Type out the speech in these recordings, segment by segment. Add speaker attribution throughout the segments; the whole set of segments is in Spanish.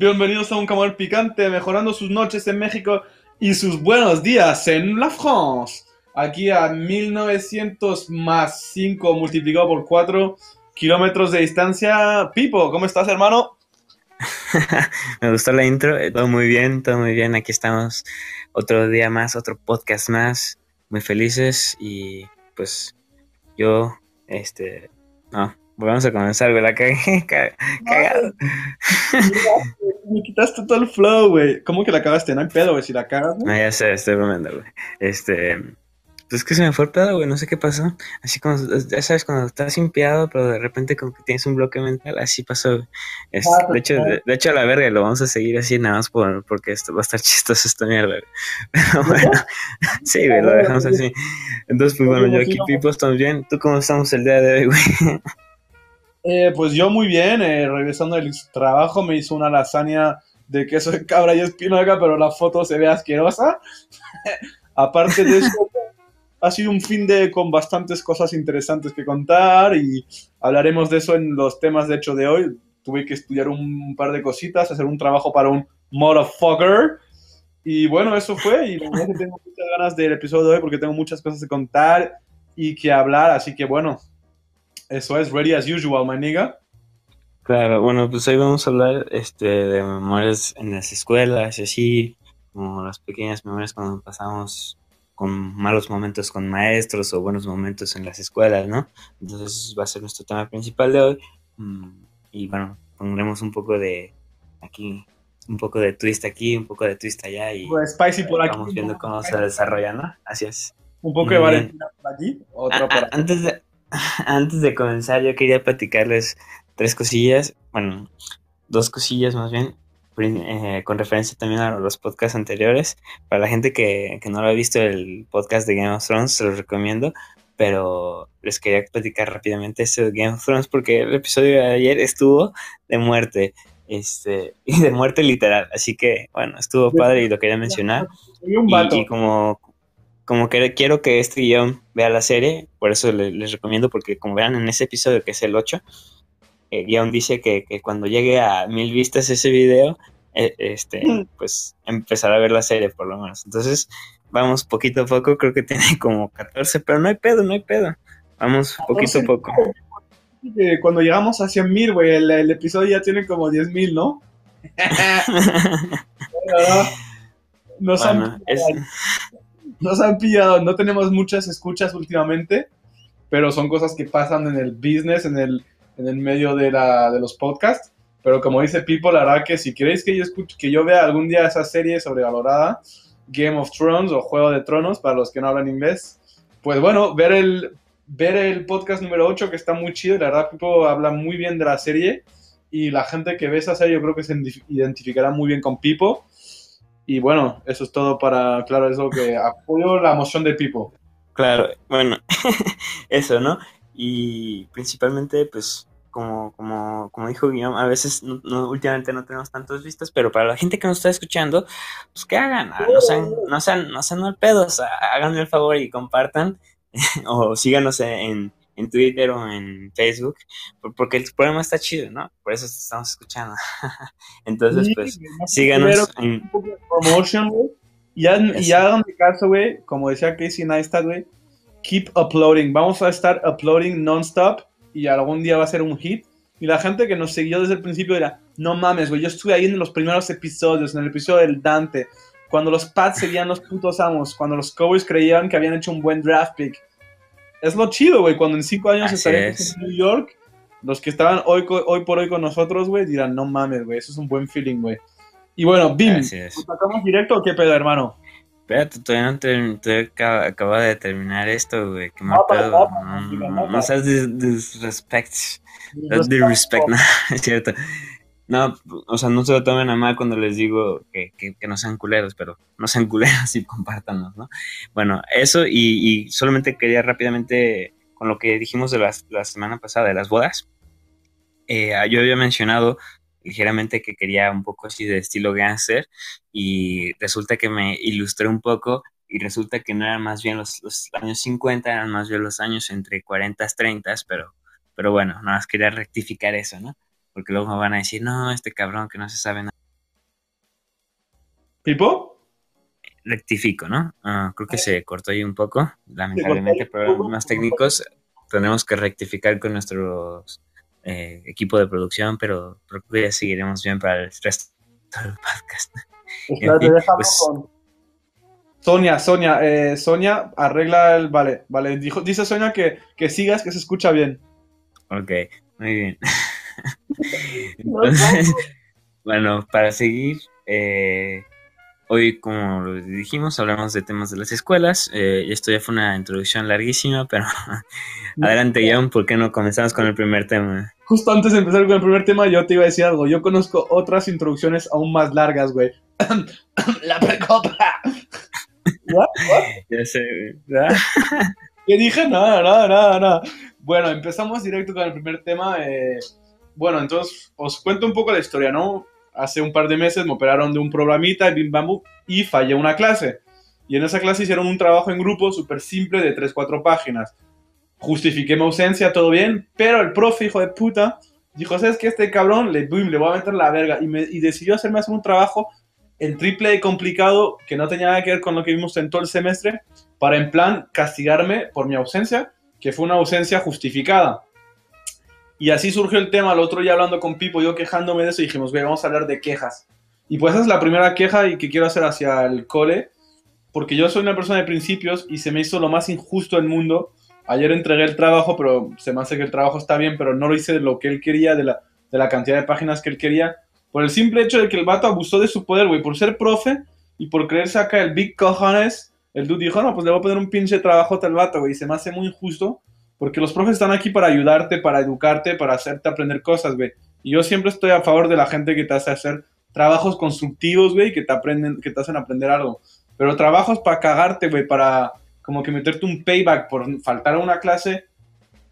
Speaker 1: bienvenidos a un Camarón Picante, mejorando sus noches en México y sus buenos días en la France. Aquí a 1900 más 5 multiplicado por 4 kilómetros de distancia. Pipo, ¿cómo estás, hermano?
Speaker 2: Me gustó la intro, eh, todo muy bien, todo muy bien. Aquí estamos otro día más, otro podcast más, muy felices y pues yo, este, no, vamos a comenzar, güey, la cagué, cagado.
Speaker 1: Me quitaste todo el flow, güey. ¿Cómo que la cagaste? No hay pedo, güey, si la cagas,
Speaker 2: No, ya sé, estoy bromeando, güey. Este, pues es que se me fue el pedo, güey, no sé qué pasó. Así como, ya sabes, cuando estás impiado, pero de repente como que tienes un bloque mental, así pasó, güey. Es,
Speaker 1: Ah,
Speaker 2: de, hecho, de, de hecho, a la verga, lo vamos a seguir así nada más por, porque esto va a estar chistoso esta mierda, güey. Pero bueno, sí, güey, lo dejamos así. Entonces, pues bueno, yo aquí, Pipo, estamos bien. ¿Tú cómo estamos el día de hoy, güey?
Speaker 1: Eh, pues yo muy bien, eh, regresando del trabajo me hizo una lasaña de queso de cabra y espinaca, pero la foto se ve asquerosa. Aparte de eso, ha sido un fin de con bastantes cosas interesantes que contar y hablaremos de eso en los temas de hecho de hoy. Tuve que estudiar un par de cositas, hacer un trabajo para un motherfucker. Y bueno, eso fue. Y la tengo muchas ganas del episodio de hoy porque tengo muchas cosas que contar y que hablar. Así que bueno, eso es ready as usual, my nigga.
Speaker 2: Claro, bueno, pues hoy vamos a hablar este, de memorias en las escuelas y así, como las pequeñas memorias cuando pasamos con malos momentos con maestros o buenos momentos en las escuelas, ¿no? Entonces va a ser nuestro tema principal de hoy. Mm, Y bueno, pondremos un poco de aquí, un poco de twist aquí, un poco de twist allá y
Speaker 1: Pues spicy por aquí.
Speaker 2: vamos viendo cómo se desarrolla, ¿no? Así es.
Speaker 1: Un poco
Speaker 2: Muy
Speaker 1: de
Speaker 2: bien.
Speaker 1: Valentina por aquí, otro
Speaker 2: Ah,
Speaker 1: por
Speaker 2: ah,
Speaker 1: aquí.
Speaker 2: antes, de, antes de comenzar, yo quería platicarles tres cosillas, bueno, dos cosillas más bien, eh, con referencia también a los podcasts anteriores. Para la gente que, que no lo ha visto, el podcast de Game of Thrones, se los recomiendo, pero les quería platicar rápidamente este de Game of Thrones porque el episodio de ayer estuvo de muerte. Este, y de muerte literal, así que bueno, estuvo padre y lo quería mencionar. Y, y como, como que quiero que este guion vea la serie, por eso le- les recomiendo, porque como vean en ese episodio que es el 8, el guion dice que, que cuando llegue a mil vistas ese video, eh, este, pues empezar a ver la serie por lo menos. Entonces, vamos poquito a poco, creo que tiene como 14, pero no hay pedo, no hay pedo. Vamos poquito a poco.
Speaker 1: Cuando llegamos a 100 mil, güey, el, el episodio ya tiene como 10 mil, ¿no? Nos,
Speaker 2: Bueno,
Speaker 1: han,
Speaker 2: es-
Speaker 1: nos han pillado, no tenemos muchas escuchas últimamente, pero son cosas que pasan en el business, en el, en el medio de, la, de los podcasts. Pero como dice la verdad que si queréis que yo escuche, que yo vea algún día esa serie sobrevalorada, Game of Thrones o Juego de Tronos, para los que no hablan inglés, pues bueno, ver el, ver el podcast número 8 que está muy chido, la verdad Pipo habla muy bien de la serie y la gente que ve esa serie yo creo que se identif- identificará muy bien con Pipo. Y bueno, eso es todo para, claro, eso que apoyo la emoción de Pipo.
Speaker 2: Claro, bueno, eso, ¿no? Y principalmente, pues, como, como, como dijo Guillaume, a veces no, no- últimamente no tenemos tantas vistas, pero para la gente que nos está escuchando, pues que hagan, ah, no sean, no sean, no sean mal pedos, ah, háganme el favor y compartan, o síganos en, en Twitter o en Facebook, por- porque el programa está chido, ¿no? Por eso te estamos escuchando. Entonces,
Speaker 1: Y,
Speaker 2: pues, síganos en,
Speaker 1: promotion, güey. Y ya, y ya caso, güey, como decía Casey Neistat, güey, keep uploading. Vamos a estar uploading non-stop y algún día va a ser un hit. Y la gente que nos siguió desde el principio dirá, no mames, güey, yo estuve ahí en los primeros episodios, en el episodio del Dante, cuando los Pats serían los putos amos, cuando los Cowboys creían que habían hecho un buen draft pick. Es lo chido, güey, cuando en cinco años estaremos
Speaker 2: es.
Speaker 1: en New York, los que estaban hoy, hoy por hoy con nosotros, güey, dirán, no mames, güey, eso es un buen feeling, güey. Y bueno, Bim,
Speaker 2: Así es.
Speaker 1: ¿nos sacamos directo o qué pedo, hermano?
Speaker 2: Espérate, todavía no acaba, acaba de terminar esto, güey. Qué mal
Speaker 1: No,
Speaker 2: pedo.
Speaker 1: no,
Speaker 2: No,
Speaker 1: no,
Speaker 2: no,
Speaker 1: no,
Speaker 2: no seas dis- disrespect. Disrespect, no, es cierto. No, o sea, no se lo tomen a mal cuando les digo que, que, que no sean culeros, pero no sean culeros y compártanos, ¿no? Bueno, eso y, y solamente quería rápidamente, con lo que dijimos de las, la semana pasada, de las bodas, eh, yo había mencionado ligeramente que quería un poco así de estilo gangster y resulta que me ilustré un poco y resulta que no eran más bien los, los años 50, eran más bien los años entre 40 y 30, pero, pero bueno, nada más quería rectificar eso, ¿no? Porque luego me van a decir, no, este cabrón que no se sabe nada.
Speaker 1: ¿Tipo?
Speaker 2: Rectifico, ¿no? Ah, creo que se cortó ahí un poco. Lamentablemente, problemas técnicos. Tenemos que rectificar con nuestro eh, equipo de producción, pero creo que ya seguiremos bien para el resto del podcast.
Speaker 1: Pues, Sonia, Sonia, eh, Sonia, arregla el. Vale, vale. Dijo, dice Sonia que, que sigas, que se escucha bien.
Speaker 2: Ok, muy bien. bueno, para seguir, eh, hoy, como lo dijimos, hablamos de temas de las escuelas. Eh, esto ya fue una introducción larguísima, pero adelante, John, ¿por qué no comenzamos con el primer tema?
Speaker 1: Justo antes de empezar con el primer tema, yo te iba a decir algo. Yo conozco otras introducciones aún más largas, güey. La precopa.
Speaker 2: Ya sé,
Speaker 1: ¿Qué dije? Nada, nada, nada, nada. Bueno, empezamos directo con el primer tema. Eh, bueno, entonces os cuento un poco la historia, ¿no? Hace un par de meses me operaron de un programita de Bim Bamboo y fallé una clase. Y en esa clase hicieron un trabajo en grupo súper simple de 3-4 páginas. Justifiqué mi ausencia, todo bien, pero el profe, hijo de puta, dijo, ¿sabes qué? Este cabrón le, le voy a meter la verga. Y, y decidió hacerme hacer un trabajo el triple de complicado que no tenía nada que ver con lo que vimos en todo el semestre, para en plan castigarme por mi ausencia, que fue una ausencia justificada. Y así surgió el tema, el otro día hablando con Pipo, yo quejándome de eso, dijimos, vamos a hablar de quejas. Y pues esa es la primera queja y que quiero hacer hacia el cole, porque yo soy una persona de principios y se me hizo lo más injusto del mundo. Ayer entregué el trabajo, pero se me hace que el trabajo está bien, pero no lo hice de lo que él quería, de la, de la cantidad de páginas que él quería. Por el simple hecho de que el vato abusó de su poder, güey, por ser profe y por creerse acá el big cojones, el dude dijo, no, pues le voy a poner un pinche trabajo al vato, güey, y se me hace muy injusto, porque los profes están aquí para ayudarte, para educarte, para hacerte aprender cosas, güey. Y yo siempre estoy a favor de la gente que te hace hacer trabajos constructivos, güey, que te aprenden, que te hacen aprender algo. Pero trabajos para cagarte, güey, para como que meterte un payback por faltar a una clase,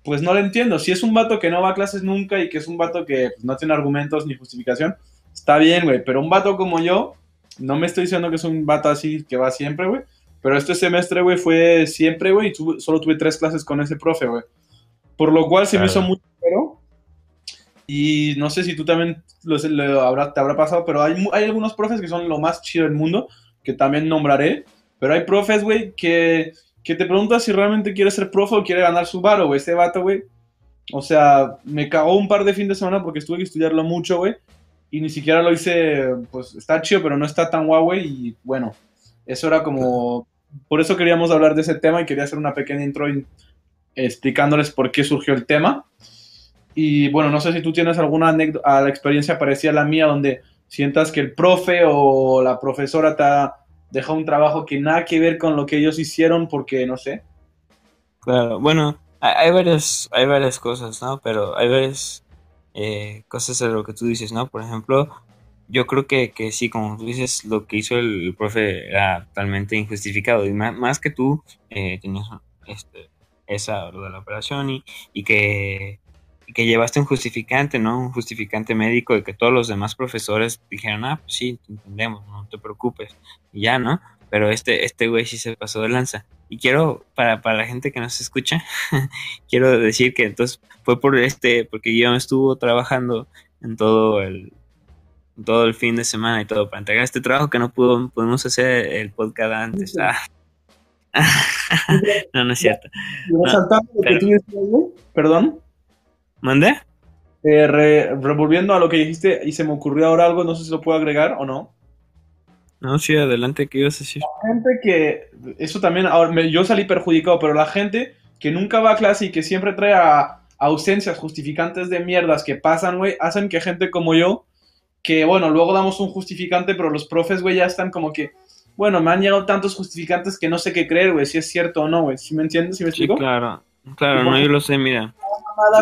Speaker 1: pues no lo entiendo. Si es un vato que no va a clases nunca y que es un vato que no tiene argumentos ni justificación, está bien, güey. Pero un vato como yo, no me estoy diciendo que es un vato así que va siempre, güey. Pero este semestre, güey, fue siempre, güey, solo tuve tres clases con ese profe, güey. Por lo cual se me hizo muy pero Y no sé si tú también lo, te habrá pasado, pero hay, hay algunos profes que son lo más chido del mundo, que también nombraré. Pero hay profes, güey, que que te preguntas si realmente quiere ser profe o quiere ganar su varo, güey. Ese vato, güey. O sea, me cagó un par de fin de semana porque tuve que estudiarlo mucho, güey. Y ni siquiera lo hice, pues está chido, pero no está tan guau, güey. Y bueno, eso era como. Por eso queríamos hablar de ese tema y quería hacer una pequeña intro explicándoles por qué surgió el tema. Y bueno, no sé si tú tienes alguna anécdota, la experiencia parecida a la mía, donde sientas que el profe o la profesora te ha dejó un trabajo que nada que ver con lo que ellos hicieron porque no sé.
Speaker 2: Claro, bueno, hay, varias, hay varias cosas, ¿no? Pero hay varias eh, cosas de lo que tú dices, ¿no? Por ejemplo, yo creo que, que sí, como tú dices, lo que hizo el, profe era totalmente injustificado. Y más, que tú eh, tenías este, esa de la operación y, y que que llevaste un justificante, ¿no? Un justificante médico de que todos los demás profesores dijeron, ah, pues sí, te entendemos, no te preocupes, y ya, ¿no? Pero este, este güey sí se pasó de lanza. Y quiero, para, para la gente que nos escucha, quiero decir que entonces fue por este, porque yo estuvo trabajando en todo el, todo el fin de semana y todo para entregar este trabajo que no pudo, pudimos hacer el podcast antes. Ah. no, no es cierto.
Speaker 1: Perdón.
Speaker 2: ¿Mande?
Speaker 1: Eh, revolviendo a lo que dijiste y se me ocurrió ahora algo, no sé si lo puedo agregar o no.
Speaker 2: No, sí, adelante, ¿qué ibas a decir?
Speaker 1: La gente que, eso también, ahora, yo salí perjudicado, pero la gente que nunca va a clase y que siempre trae a, ausencias justificantes de mierdas que pasan, güey, hacen que gente como yo, que bueno, luego damos un justificante, pero los profes, güey, ya están como que, bueno, me han llegado tantos justificantes que no sé qué creer, güey, si es cierto o no, güey, ¿sí me entiendes? ¿Sí me explico?
Speaker 2: Sí, claro, claro, no, yo lo sé, mira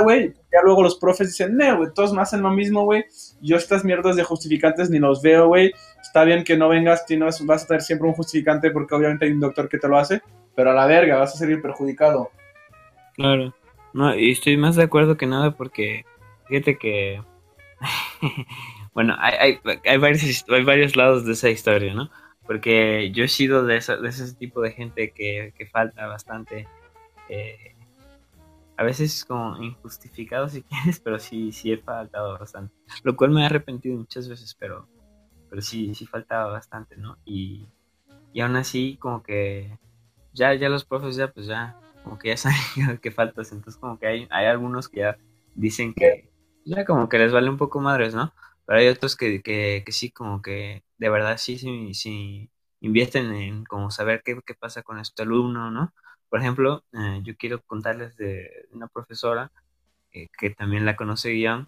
Speaker 1: güey. Ya luego los profes dicen, no, güey, todos me hacen lo mismo, güey. Yo estas mierdas de justificantes ni los veo, güey. Está bien que no vengas, tienes, vas a tener siempre un justificante porque obviamente hay un doctor que te lo hace, pero a la verga, vas a salir perjudicado.
Speaker 2: Claro. No, y estoy más de acuerdo que nada porque fíjate que... bueno, hay, hay, varios, hay varios lados de esa historia, ¿no? Porque yo he sido de, de ese tipo de gente que, que falta bastante. Eh, a veces como injustificado si quieres, pero sí, sí he faltado bastante. Lo cual me he arrepentido muchas veces, pero pero sí, sí faltaba bastante, ¿no? Y, y aún así, como que ya, ya los profes ya, pues ya, como que ya saben que faltas, entonces como que hay, hay algunos que ya dicen que ya como que les vale un poco madres, ¿no? Pero hay otros que, que, que sí, como que de verdad sí, sí, sí invierten en como saber qué, qué pasa con este alumno, ¿no? Por ejemplo, eh, yo quiero contarles de una profesora eh, que también la conoce Guillaume,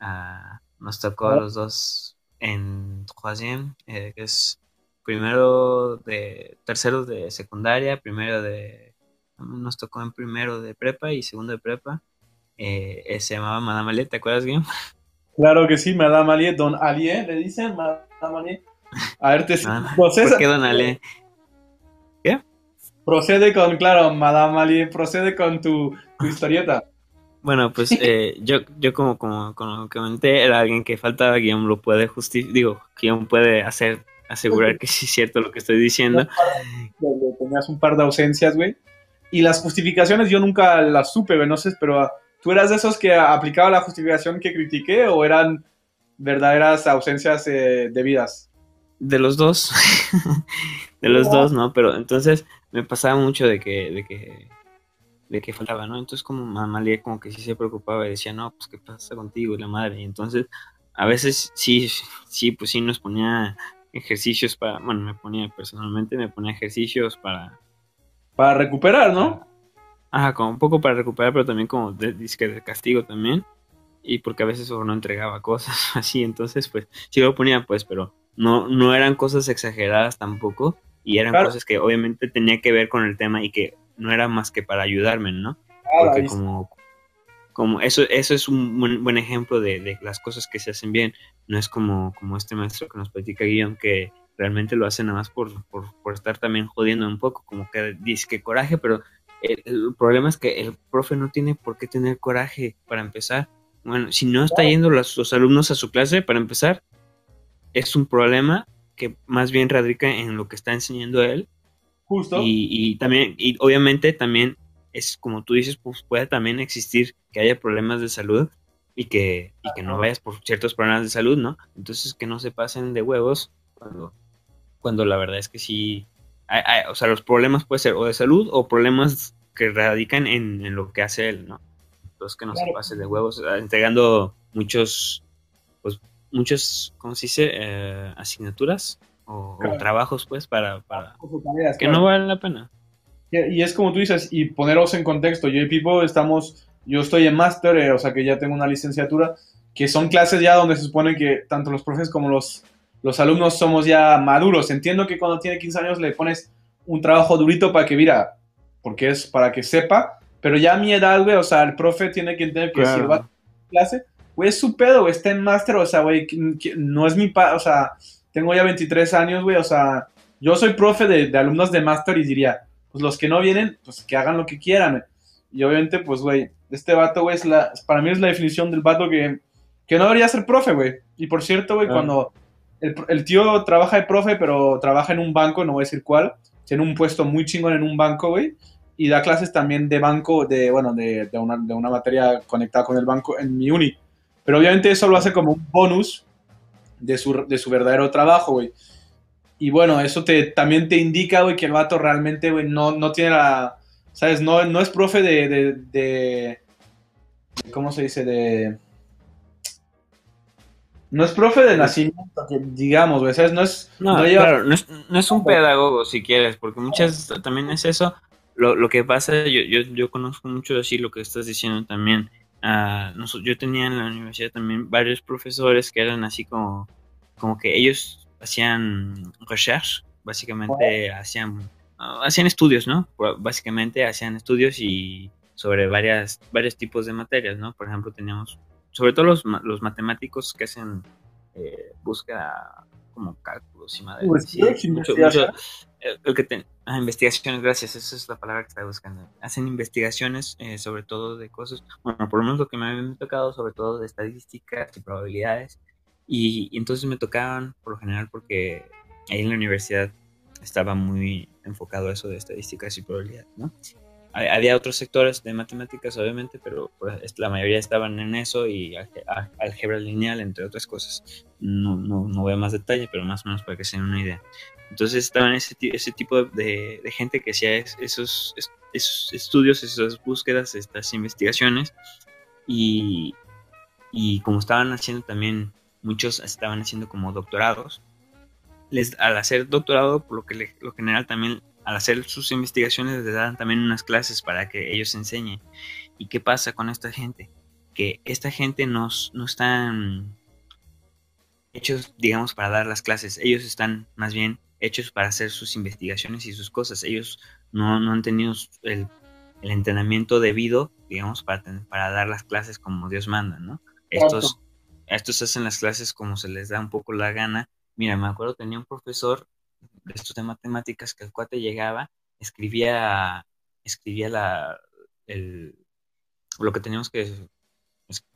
Speaker 2: ah, nos tocó a los dos en Troisième, eh, que es primero de, tercero de secundaria, primero de, nos tocó en primero de prepa y segundo de prepa, se llamaba Madame Aliet, ¿te acuerdas, Guillaume?
Speaker 1: Claro que sí, Madame Aliet, Don Aliet, le dicen Madame Aliet. A ver, te
Speaker 2: ah, ¿Por qué Don?
Speaker 1: ¿Qué? Procede con, claro, Madame Aliet, procede con tu, tu historieta.
Speaker 2: Bueno, pues eh, yo, yo como, como, como, comenté, era alguien que faltaba, Guillaume lo puede justificar, digo, Guillaume puede hacer, asegurar que sí es cierto lo que estoy diciendo.
Speaker 1: Tenías un par de ausencias, güey. Y las justificaciones yo nunca las supe, güey, no sé, pero ¿tú eras de esos que aplicaba la justificación que critiqué o eran verdaderas ausencias eh, debidas?
Speaker 2: De los dos, de los dos, ¿no? Pero entonces me pasaba mucho de que, de que de que faltaba, ¿no? Entonces como mamá le como que sí se preocupaba y decía, no, pues qué pasa contigo y la madre. Y entonces a veces sí, sí, pues sí nos ponía ejercicios para, bueno, me ponía personalmente, me ponía ejercicios para...
Speaker 1: Para recuperar, ¿no?
Speaker 2: Ajá, como un poco para recuperar, pero también como de, de castigo también. Y porque a veces no entregaba cosas así, entonces pues sí lo ponía pues, pero no, no eran cosas exageradas tampoco. Y eran cosas que obviamente tenía que ver con el tema y que no era más que para ayudarme, ¿no? Porque como, como eso, eso es un buen, ejemplo de, las cosas que se hacen bien. No es como, como este maestro que nos platica Guión, que realmente lo hace nada más por, por, estar también jodiendo un poco, como que dice que coraje, pero el, problema es que el profe no tiene por qué tener coraje para empezar. Bueno, si no está yendo los, los alumnos a su clase, para empezar, es un problema que más bien radica en lo que está enseñando él
Speaker 1: Justo.
Speaker 2: Y, también, y obviamente también es como tú dices, pues puede también existir que haya problemas de salud y que, y que no vayas por ciertos problemas de salud, ¿no? Entonces que no se pasen de huevos cuando, cuando la verdad es que sí, o sea, los problemas pueden ser o de salud o problemas que radican en, lo que hace él, ¿no? Entonces que no se pase de huevos, entregando muchos, pues muchos, ¿cómo se dice? Eh, asignaturas o, trabajos, pues, para, para que no valen la pena.
Speaker 1: Y, es como tú dices, y poneros en contexto, yo y Pipo estamos, yo estoy en máster, eh, o sea que ya tengo una licenciatura, que son clases ya donde se supone que tanto los profes como los, los alumnos somos ya maduros. Entiendo que cuando tiene 15 años le pones un trabajo durito para que, mira, porque es para que sepa, pero ya a mi edad, güey, o sea, el profe tiene que entender que si va a clase, güey, es su pedo, güey, está en máster, o sea, güey, no es mi, pa o sea, tengo ya 23 años, güey, o sea, yo soy profe de, alumnos de máster y diría, pues los que no vienen, pues que hagan lo que quieran. Y obviamente, pues, güey, este vato, güey, es la, para mí es la definición del vato que, que no debería ser profe, güey. Y por cierto, güey, ah. cuando el, tío trabaja de profe, pero trabaja en un banco, no voy a decir cuál, tiene un puesto muy chingón en un banco, güey, y da clases también de banco, de, bueno, de, de, una, de una materia conectada con el banco en mi uni. Pero obviamente eso lo hace como un bonus de su, de su verdadero trabajo, güey. Y bueno, eso te, también te indica, güey, que el vato realmente, güey, no, no tiene la, ¿sabes? No, no es profe de, de, de, ¿cómo se dice? De... No es profe de nacimiento, digamos, güey, ¿sabes? No es...
Speaker 2: No, claro, no es, no es un pedagogo, si quieres, porque muchas, también es eso. Lo, lo que pasa, yo, yo, yo conozco mucho así lo que estás diciendo también. Ah, yo tenía en la universidad también varios profesores que eran así como, como que ellos hacían research, básicamente hacían, hacían estudios, ¿no? Básicamente hacían estudios y sobre varias, varios tipos de materias, ¿no? Por ejemplo, teníamos, sobre todo los, los matemáticos que hacen eh, busca como cálculos y madre. mucho, el que ah, investigaciones, gracias, esa es la palabra que estaba buscando. Hacen investigaciones eh, sobre todo de cosas, bueno, por lo menos lo que me ha tocado, sobre todo de estadísticas y probabilidades. Y, entonces me tocaban, por lo general, porque ahí en la universidad estaba muy enfocado a eso de estadísticas y probabilidades, ¿no? Había otros sectores de matemáticas, obviamente, pero pues, la mayoría estaban en eso y álgebra lineal, entre otras cosas. No, no, no a más detalle, pero más o menos para que se den una idea. Entonces estaban ese, ese tipo de, de, gente que hacía esos, esos estudios, esas búsquedas, estas investigaciones. Y, y como estaban haciendo también, muchos estaban haciendo como doctorados. Les, al hacer doctorado, por lo que lo general también al hacer sus investigaciones les dan también unas clases para que ellos enseñen. ¿Y qué pasa con esta gente? Que esta gente no, no están hechos, digamos, para dar las clases. Ellos están más bien hechos para hacer sus investigaciones y sus cosas. Ellos no, han tenido el, entrenamiento debido, digamos, para, para dar las clases como Dios manda, ¿no? Estos, estos hacen las clases como se les da un poco la gana. Mira, me acuerdo, tenía un profesor estos de matemáticas que el cuate llegaba, escribía, escribía la, el, lo que teníamos que,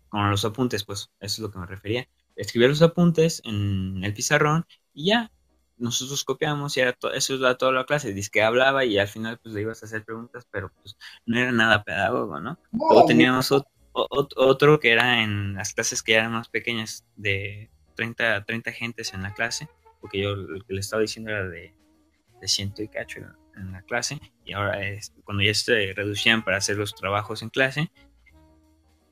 Speaker 2: con los apuntes, pues eso es lo que me refería. Escribía los apuntes en el pizarrón y ya, nosotros copiamos y era eso era toda la clase, dice que hablaba y al final pues le ibas a hacer preguntas, pero pues no era nada pedagogo, ¿no? Luego teníamos otro, que era en las clases que eran más pequeñas, de 30, 30 gentes en la clase, porque yo lo que le estaba diciendo era de, de ciento y cacho en, la clase, y ahora cuando ya se reducían para hacer los trabajos en clase,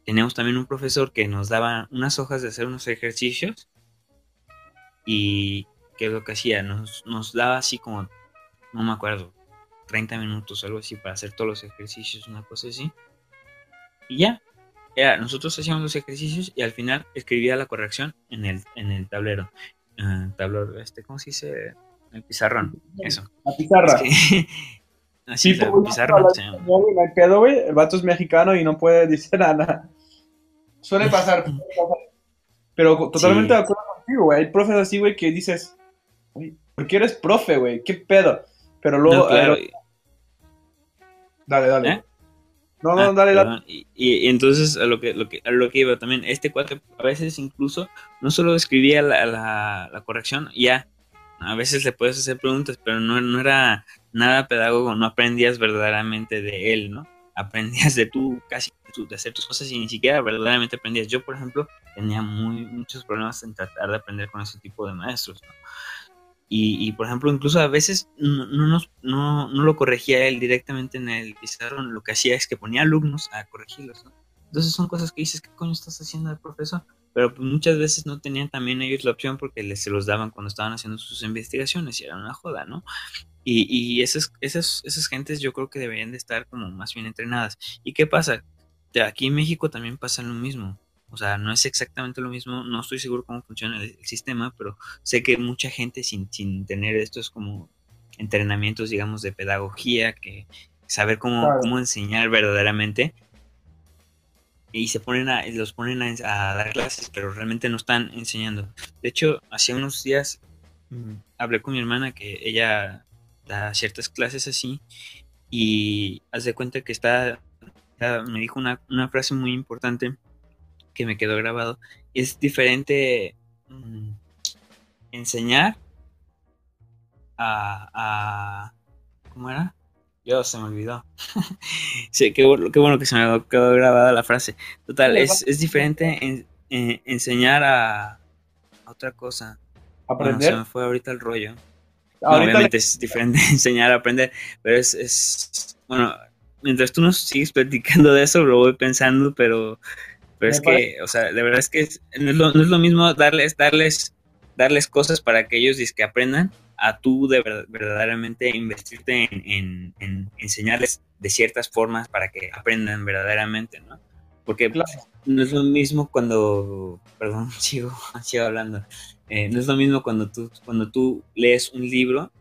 Speaker 2: teníamos también un profesor que nos daba unas hojas de hacer unos ejercicios, y que es lo que hacía, nos, nos daba así como, no me acuerdo, 30 minutos, algo así, para hacer todos los ejercicios, una cosa así, y ya, nosotros hacíamos los ejercicios y al final escribía la corrección en el, en el tablero. Tablero, este, ¿cómo se dice? El pizarrón, eso.
Speaker 1: La pizarra.
Speaker 2: así, sí, el pizarrón.
Speaker 1: El vato es mexicano y no puede decir nada. Suele pasar, Pero totalmente de acuerdo contigo, güey. Hay profes así, güey, que dices, ¿por qué eres profe, güey? ¿Qué pedo? Pero luego... Dale, dale. ¿Eh? No, no, dale, dale.
Speaker 2: Y, entonces a lo que, lo que, a lo que iba también, este cuate a veces incluso no solo escribía la, la, corrección, ya, a veces le puedes hacer preguntas, pero no, no era nada pedagogo, no aprendías verdaderamente de él, ¿no? Aprendías de tú casi de hacer tus cosas y ni siquiera verdaderamente aprendías. Yo, por ejemplo, tenía muy, muchos problemas en tratar de aprender con ese tipo de maestros, ¿no? Y, por ejemplo, incluso a veces no, no, no, no, lo corregía él directamente en el pizarrón, lo que hacía es que ponía alumnos a corregirlos, ¿no? Entonces son cosas que dices, ¿qué coño estás haciendo el profesor? Pero pues, muchas veces no tenían también ellos la opción porque les, se los daban cuando estaban haciendo sus investigaciones y era una joda, ¿no? Y, y esas, esas, esas gentes yo creo que deberían de estar como más bien entrenadas. ¿Y qué pasa? Aquí en México también pasa lo mismo o sea, no es exactamente lo mismo, no estoy seguro cómo funciona el, sistema, pero sé que mucha gente sin, sin tener estos como entrenamientos, digamos, de pedagogía, que saber cómo, cómo enseñar verdaderamente, y se ponen a, los ponen a, dar clases, pero realmente no están enseñando. De hecho, hace unos días mm, hablé con mi hermana que ella da ciertas clases así, y hace cuenta que está, me dijo una, una frase muy importante que me quedó grabado. Es diferente mm, enseñar a, ¿Cómo era? Yo se me olvidó. sí, qué, bueno que se me quedó grabada la frase. Total, es, diferente enseñar a, otra cosa.
Speaker 1: ¿Aprender?
Speaker 2: se me fue ahorita el rollo. obviamente es diferente enseñar a aprender, pero es, es, bueno, mientras tú nos sigues platicando de eso, lo voy pensando, pero pero es que, o sea, de verdad es que no, es lo, no, es lo, mismo darles, darles, darles cosas para que ellos que aprendan a tú de verdaderamente investirte en, en, enseñarles de ciertas formas para que aprendan verdaderamente, ¿no? Porque no es lo mismo cuando, perdón, sigo, sigo hablando, eh, no es lo mismo cuando tú, cuando tú lees un libro,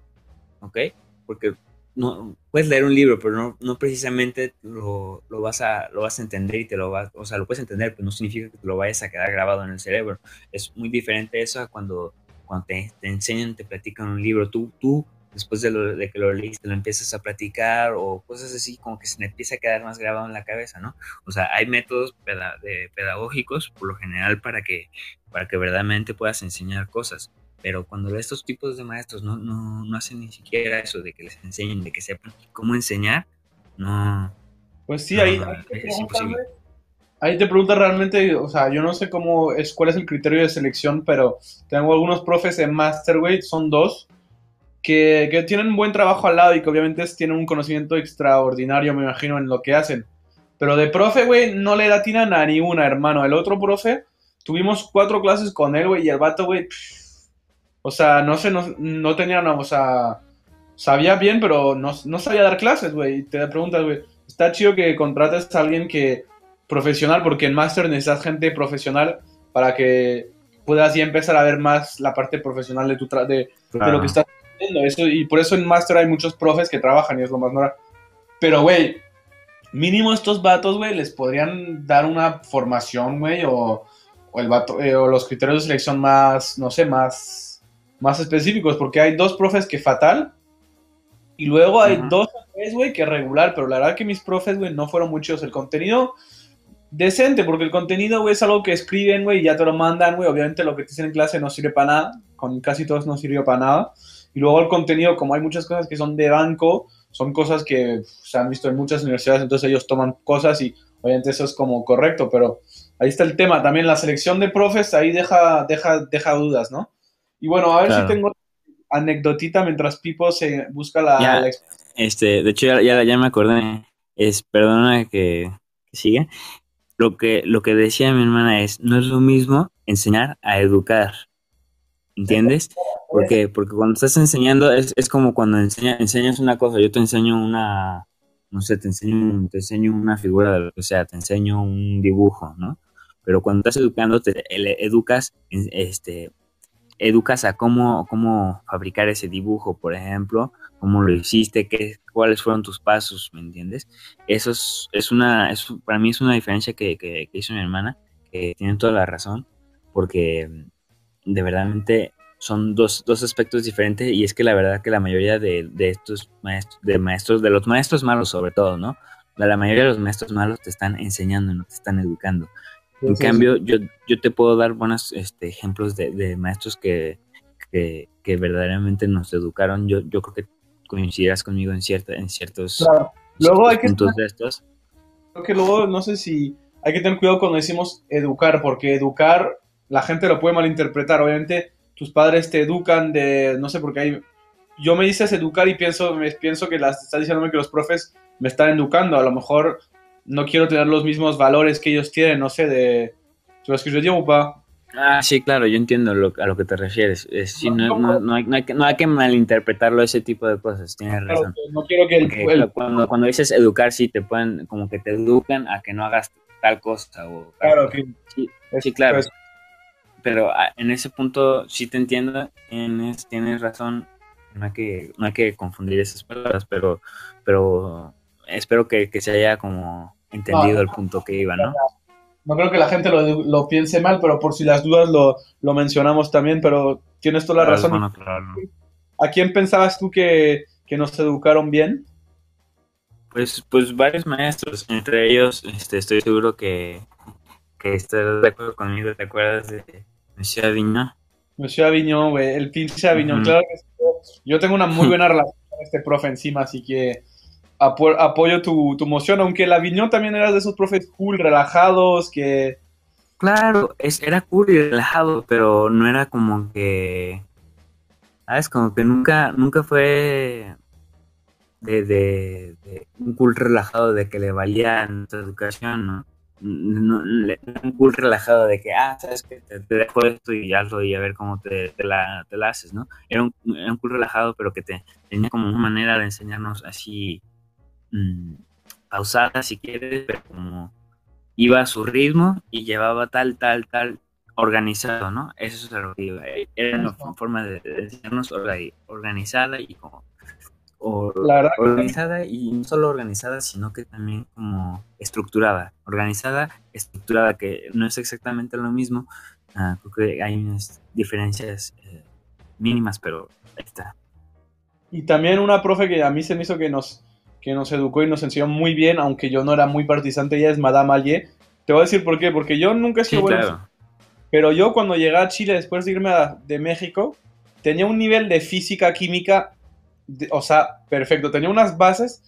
Speaker 2: ¿ok? Porque no puedes leer un libro, pero no, no precisamente lo, lo, vas a, lo vas a entender y te lo vas, o sea, lo puedes entender, pero no significa que te lo vayas a quedar grabado en el cerebro. Es muy diferente eso a cuando, cuando te, te enseñan, te platican un libro. Tú, tú después de, lo, de que lo leíste, lo empiezas a platicar o cosas así, como que se me empieza a quedar más grabado en la cabeza, ¿no? O sea, hay métodos de pedagógicos, por lo general, para que, para que verdaderamente puedas enseñar cosas pero cuando estos tipos de maestros no, no, no, hacen ni siquiera eso de que les enseñen, de que sepan cómo enseñar, No.
Speaker 1: Pues sí, ahí, ahí, te pregunta realmente, o sea, yo no sé cómo es, cuál es el criterio de selección, pero tengo algunos profes en Masterweight, son dos, que, que tienen un buen trabajo al lado y que obviamente tienen un conocimiento extraordinario, me imagino, en lo que hacen. Pero de profe, güey, no le latinan a ni una, hermano. El otro profe, tuvimos cuatro clases con él, güey, y el vato, güey, o sea, no sé, no, no tenía, no, o sea, sabía bien, pero no, no sabía dar clases, güey. Y te preguntas, güey, está chido que contrates a alguien que profesional, porque en máster necesitas gente profesional para que puedas ya empezar a ver más la parte profesional de, tu de, de, lo que estás haciendo. Eso, y por eso en máster hay muchos profes que trabajan y es lo más normal. Pero, güey, mínimo estos vatos, güey, les podrían dar una formación, güey, o, o, el vato, eh, o los criterios de selección más, no sé, más, más específicos, porque hay dos profes que fatal, y luego hay dos o tres, güey, que regular, pero la verdad que mis profes, güey, no fueron muchos. El contenido decente, porque el contenido, güey, es algo que escriben, güey, y ya te lo mandan, güey. Obviamente lo que te dicen en clase no sirve para nada, con casi todos no sirvió para nada. Y luego el contenido, como hay muchas cosas que son de banco, son cosas que se han visto en muchas universidades, entonces ellos toman cosas y obviamente eso es como correcto, pero ahí está el tema. También la selección de profes ahí deja, deja, deja dudas, ¿no? Y bueno, a ver si tengo anecdotita mientras Pipo se busca la,
Speaker 2: Este, de hecho, ya, ya, me acordé. Es, perdona que, que siga. Lo que, lo que decía mi hermana es, no es lo mismo enseñar a educar. ¿Entiendes? Porque, porque cuando estás enseñando es, es como cuando enseña, enseñas una cosa, yo te enseño una, no sé, te enseño, te enseño una figura de lo que sea, te enseño un dibujo, ¿no? Pero cuando estás educando, te educas este, educas a cómo, cómo fabricar ese dibujo, por ejemplo, cómo lo hiciste, qué, cuáles fueron tus pasos, ¿me entiendes? Eso es, es una, es, para mí es una diferencia que, hizo mi hermana, que tiene toda la razón, porque de verdad son dos, dos, aspectos diferentes y es que la verdad que la mayoría de, de estos maestros, de maestros, de los maestros malos sobre todo, ¿no? La, la mayoría de los maestros malos te están enseñando, no te están educando. En cambio, yo, yo te puedo dar buenos este, ejemplos de, maestros que, verdaderamente nos educaron. Yo, yo creo que coincidirás conmigo en, cierta, en ciertos,
Speaker 1: luego hay que puntos de estos. Creo que luego, no sé si hay que tener cuidado cuando decimos educar, porque educar la gente lo puede malinterpretar. Obviamente, tus padres te educan de, no sé, porque hay... Yo me dices educar y pienso, me, pienso que las, estás diciéndome que los profes me están educando. A lo mejor no quiero tener los mismos valores que ellos tienen, no sé, de... ¿Tú que yo digo, pa?
Speaker 2: Ah, sí, claro, yo entiendo a lo que te refieres. no, hay, que, malinterpretarlo ese tipo de cosas, tienes razón.
Speaker 1: no quiero que
Speaker 2: cuando, cuando dices educar, sí, te pueden, como que te educan a que no hagas tal cosa. O,
Speaker 1: claro, que
Speaker 2: sí, claro. Pero ah, en ese punto sí te entiendo, tienes, tienes razón, no hay, que, no hay que confundir esas palabras, pero, pero espero que, que se haya como entendido el punto que iba, ¿no?
Speaker 1: No creo que la gente lo, piense mal, pero por si las dudas lo, mencionamos también, pero tienes toda la razón. ¿A quién pensabas tú que, nos educaron bien?
Speaker 2: Pues, pues varios maestros, entre ellos este, estoy seguro que, que estás de acuerdo conmigo, ¿te acuerdas de Monsieur Avignon?
Speaker 1: Monsieur Avignon, güey, el pinche Avignon, claro que Yo tengo una muy buena relación con este profe encima, así que apoyo tu, tu moción, aunque la Aviñón también era de esos profes cool, relajados, que...
Speaker 2: Claro, es, era cool y relajado, pero no era como que... ¿Sabes? Como que nunca, nunca fue de, de, un cool relajado de que le valía nuestra educación, ¿no? No, un cool relajado de que, ah, sabes que te, dejo esto y hazlo y a ver cómo te, te, la, te la haces, ¿no? Era un, era un cool relajado, pero que te tenía como una manera de enseñarnos así Mm, pausada si quieres, pero como iba a su ritmo y llevaba tal, tal, tal organizado, ¿no? Eso es lo que iba. Era una forma de, decirnos organizada y como organizada y no solo organizada, sino que también como estructurada. Organizada, estructurada, que no es exactamente lo mismo. Ah, creo que hay unas diferencias eh, mínimas, pero ahí está.
Speaker 1: Y también una profe que a mí se me hizo que nos que nos educó y nos enseñó muy bien, aunque yo no era muy partisante, ella es Madame Allier. Te voy a decir por qué, porque yo nunca he sido bueno. Pero yo cuando llegué a Chile después de irme de México, tenía un nivel de física, química, o sea, perfecto. Tenía unas bases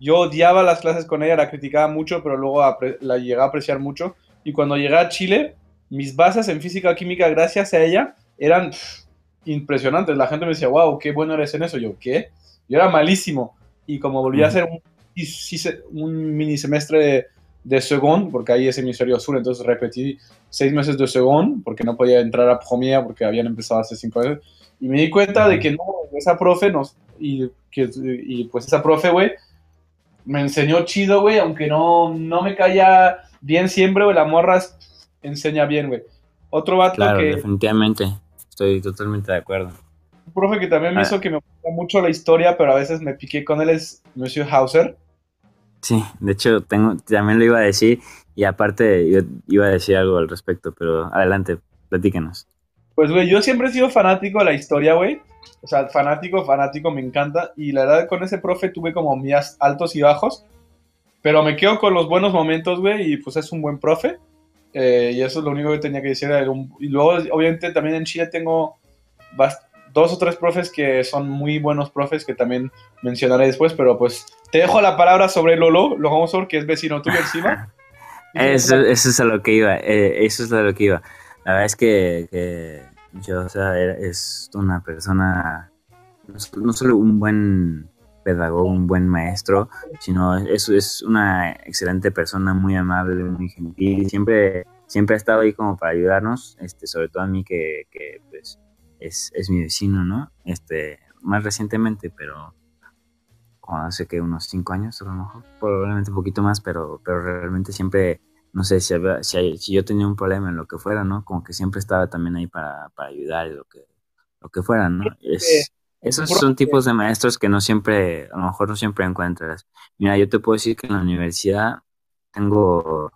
Speaker 1: yo odiaba las clases con ella, la criticaba mucho, pero luego la llegué a apreciar mucho. Y cuando llegué a Chile, mis bases en física química, gracias a ella, eran impresionantes. La gente me decía, wow, qué bueno eres en eso. Yo, ¿qué? Yo era malísimo. Y como volví a hacer un, un mini semestre de, segundo, porque ahí es hemisferio sur, entonces repetí seis meses de segundo, porque no podía entrar a premier, porque habían empezado hace cinco años. Y me di cuenta de que no, esa profe nos, y, que, y pues esa profe, güey, me enseñó chido, güey, aunque no, no me caía bien siempre, güey, la morra enseña bien, güey. Otro vato
Speaker 2: claro, definitivamente, estoy totalmente de acuerdo.
Speaker 1: Un profe que también me ah. hizo que me gusta mucho la historia, pero a veces me piqué con él es Monsieur Hauser.
Speaker 2: Sí, de hecho, tengo, también lo iba a decir, y aparte yo iba a decir algo al respecto, pero adelante, platíquenos.
Speaker 1: Pues, güey, yo siempre he sido fanático de la historia, güey. O sea, fanático, fanático, me encanta. Y la verdad, con ese profe tuve como mías altos y bajos. Pero me quedo con los buenos momentos, güey, y pues es un buen profe. Eh, y eso es lo único que tenía que decir. Y luego, obviamente, también en Chile tengo dos o tres profes que son muy buenos profes que también mencionaré después, pero pues te dejo la palabra sobre Lolo, lo vamos a ver, que es vecino tuyo encima.
Speaker 2: eso, eso es a lo que iba, eh, eso es a lo que iba. La verdad es que yo, o sea, es una persona, no solo un buen pedagogo, un buen maestro, sino es, es una excelente persona, muy amable, muy gentil, siempre, siempre ha estado ahí como para ayudarnos, este, sobre todo a mí que, que pues, es, es mi vecino, ¿no? Este, más recientemente, pero hace que unos cinco años, a lo mejor, probablemente un poquito más, pero, pero realmente siempre no sé, si, si, yo tenía un problema en lo que fuera, ¿no? Como que siempre estaba también ahí para, ayudar y lo que, lo que fuera, ¿no? Es, esos son tipos de maestros que no siempre, a lo mejor no siempre encuentras. Mira, yo te puedo decir que en la universidad tengo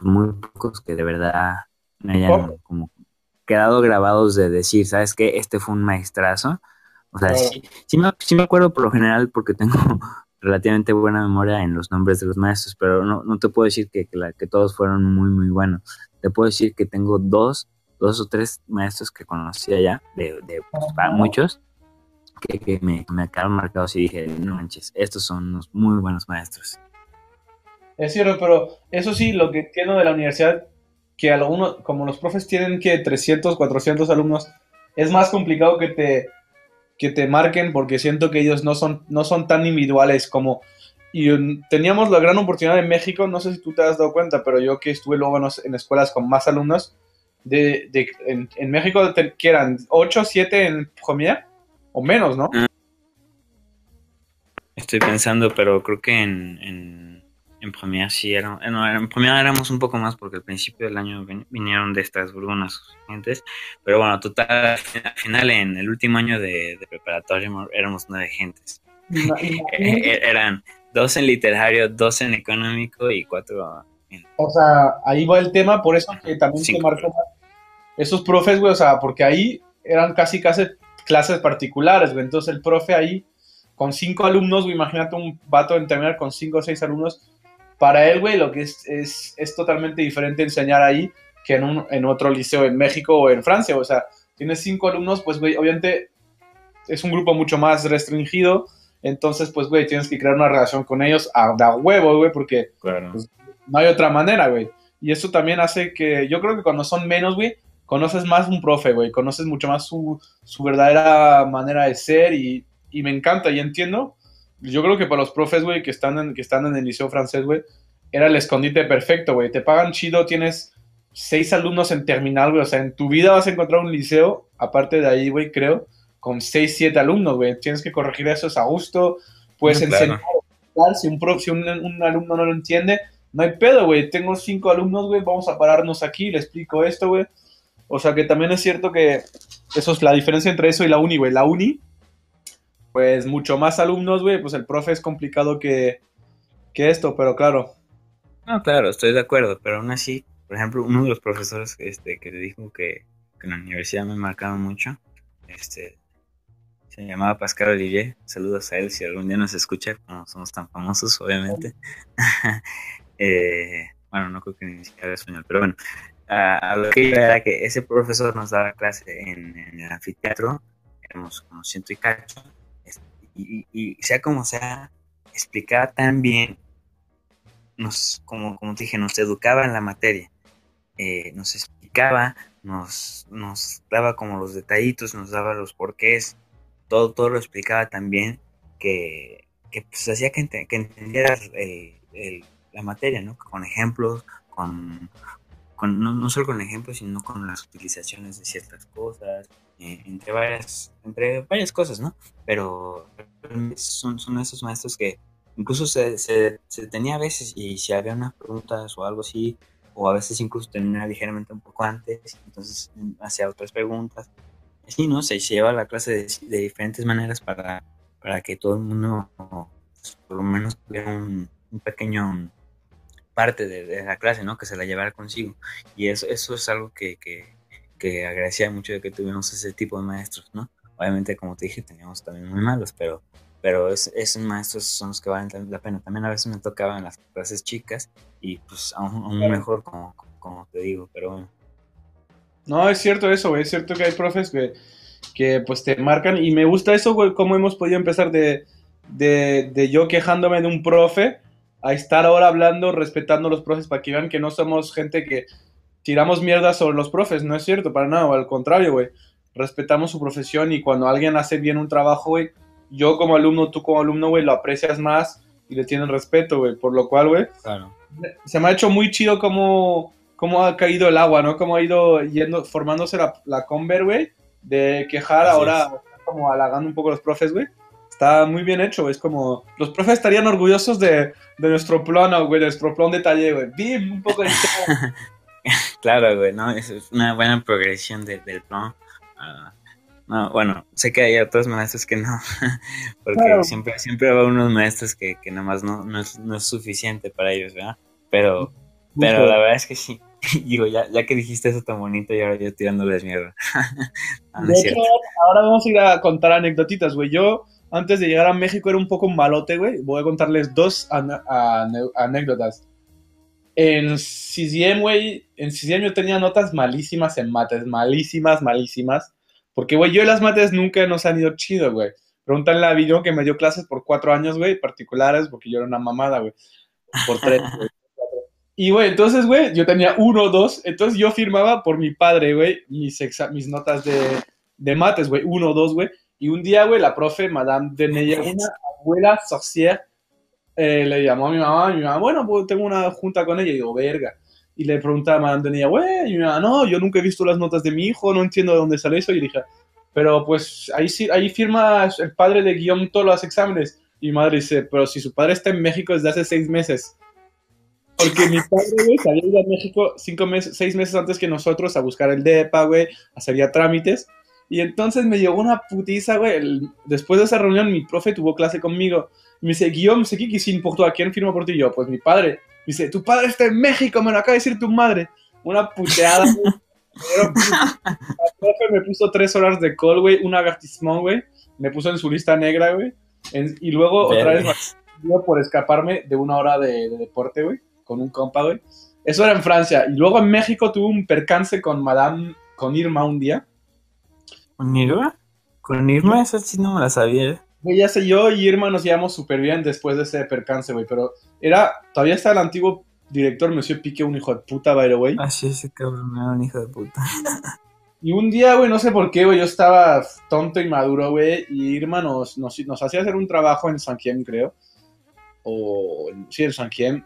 Speaker 2: muy pocos que de verdad me hayan como quedado grabados de decir, ¿sabes qué? Este fue un maestrazo. O sea, sí, me, sí me acuerdo por lo general porque tengo relativamente buena memoria en los nombres de los maestros, pero no, no te puedo decir que, que, todos fueron muy, muy buenos. Te puedo decir que tengo dos, dos o tres maestros que conocía ya, de, de pues, para muchos, que, que me, me quedaron marcados y dije, no manches, estos son unos muy buenos maestros.
Speaker 1: Es cierto, pero eso sí, lo que entiendo de la universidad, que algunos, como los profes tienen que 300, 400 alumnos, es más complicado que te que te marquen porque siento que ellos no son, no son tan individuales como... Y teníamos la gran oportunidad en México, no sé si tú te has dado cuenta, pero yo que estuve luego en, escuelas con más alumnos, de, en, México que eran 8, 7 en comida o menos, ¿no?
Speaker 2: Estoy pensando, pero creo que en Premier sí era, eh, no, en Premier éramos un poco más porque al principio del año vinieron de Estrasburgo unas gentes, pero bueno, total, al final en el último año de, preparatoria éramos nueve gentes. Eh, eh, eran dos en literario, dos en económico y cuatro
Speaker 1: en... O sea, ahí va el tema, por eso que también se marcó esos profes, güey, o sea, porque ahí eran casi casi clases particulares, güey, entonces el profe ahí con cinco alumnos, güey, imagínate un vato en terminar con cinco o seis alumnos, para él, güey, lo que es, es, es, totalmente diferente enseñar ahí que en, un, en otro liceo en México o en Francia. O sea, tienes cinco alumnos, pues, güey, obviamente es un grupo mucho más restringido. Entonces, pues, güey, tienes que crear una relación con ellos a, a huevo, güey, porque pues, no hay otra manera, güey. Y eso también hace que, yo creo que cuando son menos, güey, conoces más un profe, güey, conoces mucho más su, su verdadera manera de ser y, y me encanta y entiendo yo creo que para los profes, güey, que están en, que están en el liceo francés, güey, era el escondite perfecto, güey. Te pagan chido, tienes seis alumnos en terminal, güey. O sea, en tu vida vas a encontrar un liceo, aparte de ahí, güey, creo, con seis, siete alumnos, güey. Tienes que corregir eso, es a gusto. Puedes enseñar. Si, un, prof, si un, alumno no lo entiende, no hay pedo, güey. Tengo cinco alumnos, güey, vamos a pararnos aquí, le explico esto, güey. O sea, que también es cierto que eso es la diferencia entre eso y la uni, güey. La uni pues mucho más alumnos, güey, pues el profe es complicado que, esto, pero claro.
Speaker 2: No, claro, estoy de acuerdo, pero aún así, por ejemplo, uno de los profesores este, que dijo que, en la universidad me marcaron mucho, este, se llamaba Pascal Olivier, saludos a él si algún día nos escucha, no somos tan famosos, obviamente. Eh, bueno, no creo que ni siquiera español, pero bueno, a, lo que era que ese profesor nos daba clase en, en el anfiteatro, éramos como ciento y cacho, y, sea como sea, explicaba tan bien, nos, como, como te dije, nos educaba en la materia, eh, nos explicaba, nos, nos daba como los detallitos, nos daba los porqués, todo, todo lo explicaba tan bien que, que pues hacía que, que entendieras la materia, ¿no? Con ejemplos, con, con no, no, solo con ejemplos, sino con las utilizaciones de ciertas cosas, eh, entre, varias, entre varias cosas, ¿no? Pero son, son esos maestros que incluso se, se, se, tenía a veces y si había unas preguntas o algo así, o a veces incluso terminaba ligeramente un poco antes, entonces hacía otras preguntas. Así, ¿no? Se, lleva la clase de, diferentes maneras para, para que todo el mundo, por lo menos, tuviera un, un pequeño parte de, la clase, ¿no? Que se la llevara consigo. Y eso, eso es algo que, que, que agradecía mucho de que tuviéramos ese tipo de maestros, ¿no? Obviamente, como te dije, teníamos también muy malos, pero, pero esos maestros son los que valen la pena. También a veces me tocaban las clases chicas y pues aún, mejor, como, como te digo, pero bueno.
Speaker 1: No, es cierto eso, güey. Es cierto que hay profes que, que pues te marcan y me gusta eso, güey, cómo hemos podido empezar de, de, de yo quejándome de un profe a estar ahora hablando, respetando a los profes para que vean que no somos gente que tiramos mierda sobre los profes, no es cierto, para nada, al contrario, güey. Respetamos su profesión y cuando alguien hace bien un trabajo, güey, yo como alumno, tú como alumno, güey, lo aprecias más y le tienes respeto, güey. Por lo cual, güey,
Speaker 2: claro.
Speaker 1: se me ha hecho muy chido cómo, cómo ha caído el agua, ¿no? Cómo ha ido yendo, formándose la, la Conver, güey, de quejar ahora, como halagando un poco a los profes, güey. Está muy bien hecho, es como. Los profes estarían orgullosos de, de nuestro plan, güey, de nuestro plan de taller, güey. Bim, un poco de.
Speaker 2: claro, güey, ¿no? Es una buena progresión del plan. Uh, no, bueno, sé que hay otros maestros que no, porque siempre, siempre va unos maestros que, que nada más no, no, es, no es suficiente para ellos, ¿verdad? Pero, pero la verdad es que sí. Digo, ya, ya que dijiste eso tan bonito y ahora yo tirándoles mierda.
Speaker 1: no, de hecho, ahora vamos a ir a contar anécdotitas, güey. Yo antes de llegar a México era un poco malote, güey. Voy a contarles dos anécdotas. En CISIEM, güey, en CISIEM yo tenía notas malísimas en mates, malísimas, malísimas. Porque, güey, yo y las mates nunca nos han ido chido, güey. Pregúntale a Villón que me dio clases por cuatro años, güey, particulares, porque yo era una mamada, güey. Por tres, güey. Y, güey, entonces, güey, yo tenía uno o dos. Entonces yo firmaba por mi padre, güey, mis, mis notas de, de mates, güey, uno o dos, güey. Y un día, güey, la profe, Madame Deneyer, una abuela sorcière, eh, le llamó a mi mamá, y mi mamá, bueno, pues tengo una junta con ella, y digo, verga. Y le preguntaba a Madame Deneyer, güey, y mi mamá, no, yo nunca he visto las notas de mi hijo, no entiendo de dónde sale eso, y dije, pero pues ahí, ahí firma el padre de Guillaume todos los exámenes. Y mi madre dice, pero si su padre está en México desde hace seis meses. Porque mi padre, güey, salió de México cinco meses, seis meses antes que nosotros a buscar el DEPA, güey, a hacer ya trámites. Y entonces me llegó una putiza, güey. después de esa reunión, mi profe tuvo clase conmigo. Y me dice, Guillaume, sé que sin por ¿a quién firma por ti? yo, pues mi padre. Me dice, tu padre está en México, me lo acaba de decir tu madre. Una puteada, güey. La profe me puso tres horas de call, güey, un avertissement, güey. Me puso en su lista negra, güey. y luego otra vez me por escaparme de una hora de, deporte, güey, con un compa, güey. Eso era en Francia. Y luego en México tuve un percance con Madame, con Irma un día.
Speaker 2: ¿Con Irma? ¿Con Irma? Esa sí no me la sabía.
Speaker 1: Güey, ya sé, yo y Irma nos llevamos súper bien después de ese percance, güey, pero era, todavía está el antiguo director, Monsieur Pique, un hijo de puta, by the way.
Speaker 2: Ah, sí, ese cabrón era un hijo de puta.
Speaker 1: Y un día, güey, no sé por qué, güey, yo estaba tonto y maduro, güey, y Irma nos, nos, nos hacía hacer un trabajo en San Quien, creo. O, sí, en San Quien.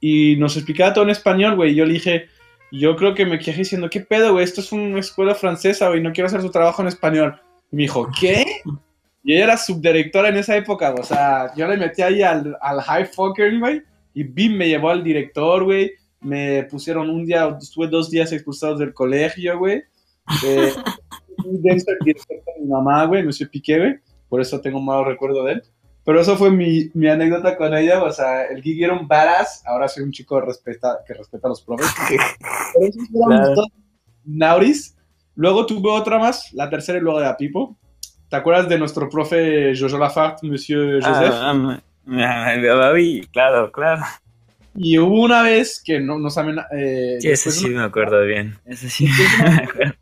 Speaker 1: Y nos explicaba todo en español, güey, y yo le dije, yo creo que me quedé diciendo, ¿qué pedo, güey? Esto es una escuela francesa, güey, no quiero hacer su trabajo en español. Y me dijo, ¿qué? Y ella era subdirectora en esa época, o sea, yo le metí ahí al, al high fucker, güey, y Bim me llevó al director, güey. Me pusieron un día, estuve dos días expulsados del colegio, güey. Eh, con mi mamá, güey, Monsieur Piqué, güey. Por eso tengo un mal recuerdo de él. Pero eso fue mi, mi, anécdota con ella. O sea, el Gigi era un badass. Ahora soy un chico respeta, que respeta a los profes. Pero eso claro. Nauris. Luego tuve otra más, la tercera y luego de Pipo. ¿Te acuerdas de nuestro profe Jojo Lafart, Monsieur Joseph?
Speaker 2: Ah, ah, claro, claro.
Speaker 1: Y hubo una vez que no, nos saben.
Speaker 2: Eh, sí, ese sí me acuerdo bien. Ese sí me acuerdo.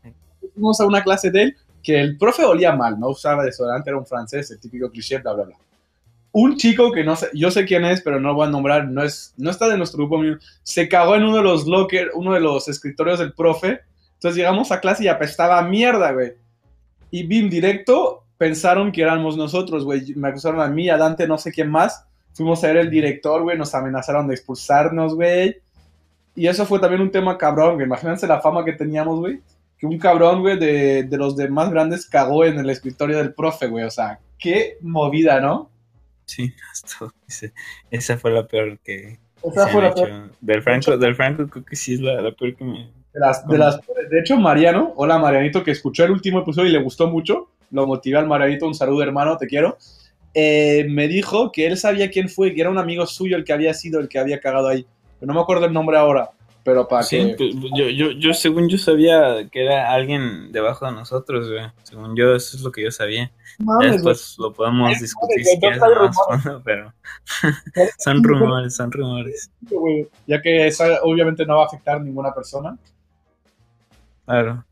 Speaker 1: Fuimos a una clase de él que el profe olía mal, no usaba desodorante, era un francés, el típico cliché, bla, bla, bla. Un chico que no sé, yo sé quién es, pero no voy a nombrar, no, es, no está de nuestro grupo, se cagó en uno de los locker, uno de los escritorios del profe. Entonces llegamos a clase y apestaba mierda, güey. Y BIM directo pensaron que éramos nosotros, güey. Me acusaron a mí, a Dante, no sé quién más. Fuimos a ver el director, güey, nos amenazaron de expulsarnos, güey. Y eso fue también un tema cabrón, güey. Imagínense la fama que teníamos, güey. Que un cabrón, güey, de, de los de más grandes cagó en el escritorio del profe, güey. O sea, qué movida, ¿no?
Speaker 2: Sí, esto, esa fue la peor que.
Speaker 1: Esa fue la peor.
Speaker 2: Del Franco, del Franco creo que sí es la, la peor que me.
Speaker 1: De, las, de, las, de hecho, Mariano, hola Marianito, que escuchó el último episodio y le gustó mucho. Lo motivé al Marianito, un saludo hermano, te quiero. Eh, me dijo que él sabía quién fue, que era un amigo suyo el que había sido el que había cagado ahí. Pero no me acuerdo el nombre ahora. Pero para
Speaker 2: sí, pues, yo, yo, yo, según yo sabía que era alguien debajo de nosotros, güey. Según yo, eso es lo que yo sabía. después lo podemos discutir si quieres más fondo, pero son rumores, son rumores.
Speaker 1: Ya que eso obviamente no va a afectar a ninguna persona.
Speaker 2: Claro.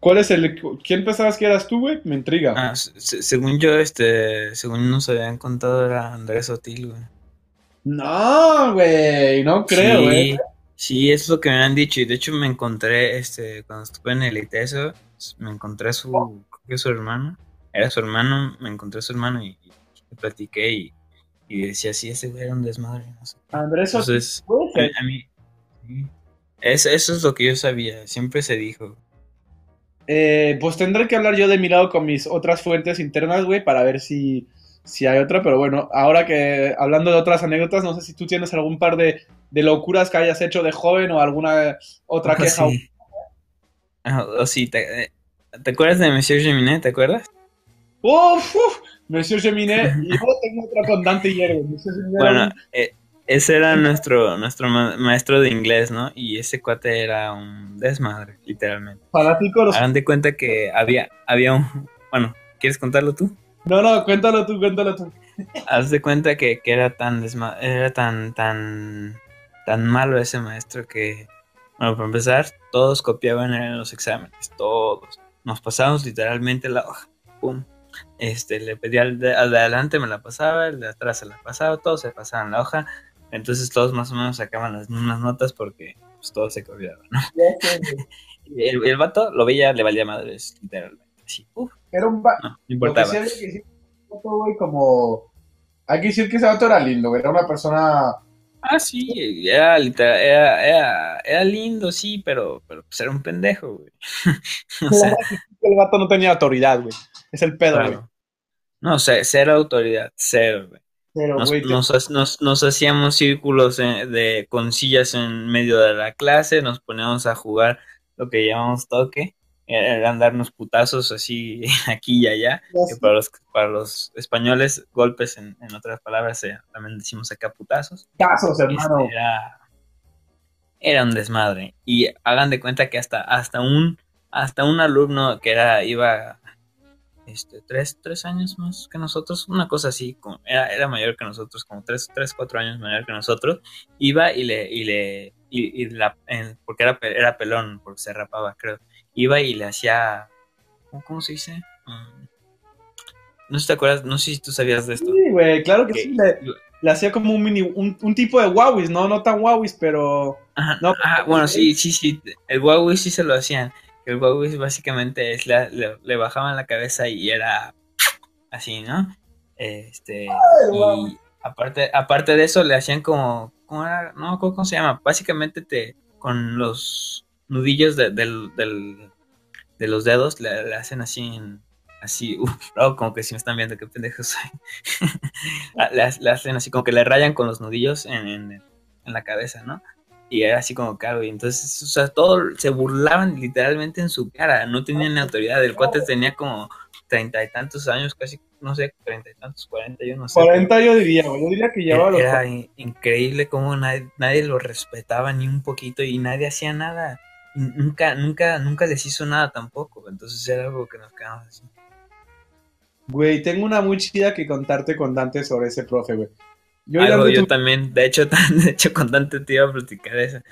Speaker 1: ¿Cuál es el. ¿Quién pensabas que eras tú, güey? Me intriga.
Speaker 2: Ah, según yo, este. Según nos habían contado, era Andrés Otil, güey.
Speaker 1: No, güey. No creo, güey.
Speaker 2: Sí, es lo que me han dicho. Y de hecho me encontré, este, cuando estuve en el ITESO, me encontré a su, creo que su hermano. Era su hermano, me encontré a su hermano y, platiqué y, y, decía, sí, ese güey era un desmadre. No sé.
Speaker 1: Andrés
Speaker 2: Entonces, a, a, mí, eso, eso es lo que yo sabía, siempre se dijo.
Speaker 1: Eh, pues tendré que hablar yo de mi lado con mis otras fuentes internas, güey, para ver si, si hay otra. Pero bueno, ahora que hablando de otras anécdotas, no sé si tú tienes algún par de, de locuras que hayas hecho de joven o alguna otra queja.
Speaker 2: Sí. Oh, sí, te, te, acuerdas de Monsieur Geminet? ¿Te acuerdas?
Speaker 1: Uf, uf Monsieur Geminet, y yo tengo otra con Dante Hierro.
Speaker 2: Bueno, eh, ese era nuestro, nuestro maestro de inglés, ¿no? Y ese cuate era un desmadre, literalmente.
Speaker 1: Fanático.
Speaker 2: Hagan de cuenta que había, había un... Bueno, ¿quieres contarlo tú?
Speaker 1: No, no, cuéntalo tú, cuéntalo tú.
Speaker 2: Haz de cuenta que, que era tan desma era tan, tan, tan malo ese maestro que, bueno, para empezar, todos copiaban en los exámenes, todos. Nos pasábamos literalmente la hoja, pum. Este, le pedía al de, al de adelante, me la pasaba, el de atrás se la pasaba, todos se pasaban la hoja entonces todos más o menos sacaban las mismas notas porque pues, todos se copiaban, ¿no? el, el, vato lo veía, le valía madres, literalmente. Así, uf,
Speaker 1: era un vato.
Speaker 2: No, importaba.
Speaker 1: Que que como... Hay que decir que ese vato era lindo, era una persona...
Speaker 2: Ah, sí, era, era, era, era lindo, sí, pero, pero pues era un pendejo, güey.
Speaker 1: o sea, el vato no tenía autoridad, güey. Es el pedo, güey.
Speaker 2: No, cero autoridad, cero, güey nos, hacíamos círculos de, con sillas en medio de la clase, nos poníamos a jugar lo que llamamos toque, eran darnos putazos así aquí y allá, que para los, para los españoles golpes en, otras palabras eh, también decimos acá putazos.
Speaker 1: Putazos, hermano.
Speaker 2: Este, era, era un desmadre. Y hagan de cuenta que hasta, hasta un hasta un alumno que era, iba este, tres, tres años más que nosotros, una cosa así, como, era, era, mayor que nosotros, como tres, tres, cuatro años mayor que nosotros, iba y le, y le, y, la, porque era, era pelón, porque se rapaba, creo, iba y le hacía, ¿cómo, se dice? Mm, no sé si te acuerdas, no sé si tú sabías de esto.
Speaker 1: Sí, güey, claro que, sí, le, hacía como un mini, un, tipo de Huawei, ¿no? No tan Huawei, pero...
Speaker 2: Ajá,
Speaker 1: no,
Speaker 2: bueno, sí, sí, sí, el Huawei sí se lo hacían el Huawei básicamente es la, le, bajaban la cabeza y era así, ¿no? Este, y aparte, aparte de eso le hacían como, ¿cómo era? No, ¿cómo, se llama? Básicamente te, con los nudillos de, de los dedos le, hacen así, así, uff, como que si me están viendo, qué pendejos soy. le, hacen así, como que le rayan con los nudillos en, en la cabeza, ¿no? Y era así como caro, y entonces, o sea, todos se burlaban literalmente en su cara, no tenían autoridad. El cuate tenía como treinta y tantos años, casi, no sé, treinta y tantos, cuarenta, yo no sé.
Speaker 1: Cuarenta yo diría, yo diría que llevaba
Speaker 2: los... Era increíble cómo nadie, nadie lo respetaba ni un poquito y nadie hacía nada. Nunca, nunca, nunca les hizo nada tampoco, entonces era algo que nos quedamos así.
Speaker 1: Güey, tengo una muy chida que contarte con Dante sobre ese profe, güey.
Speaker 2: Yo, yo también, de hecho, de hecho, con Dante te iba a platicar esa.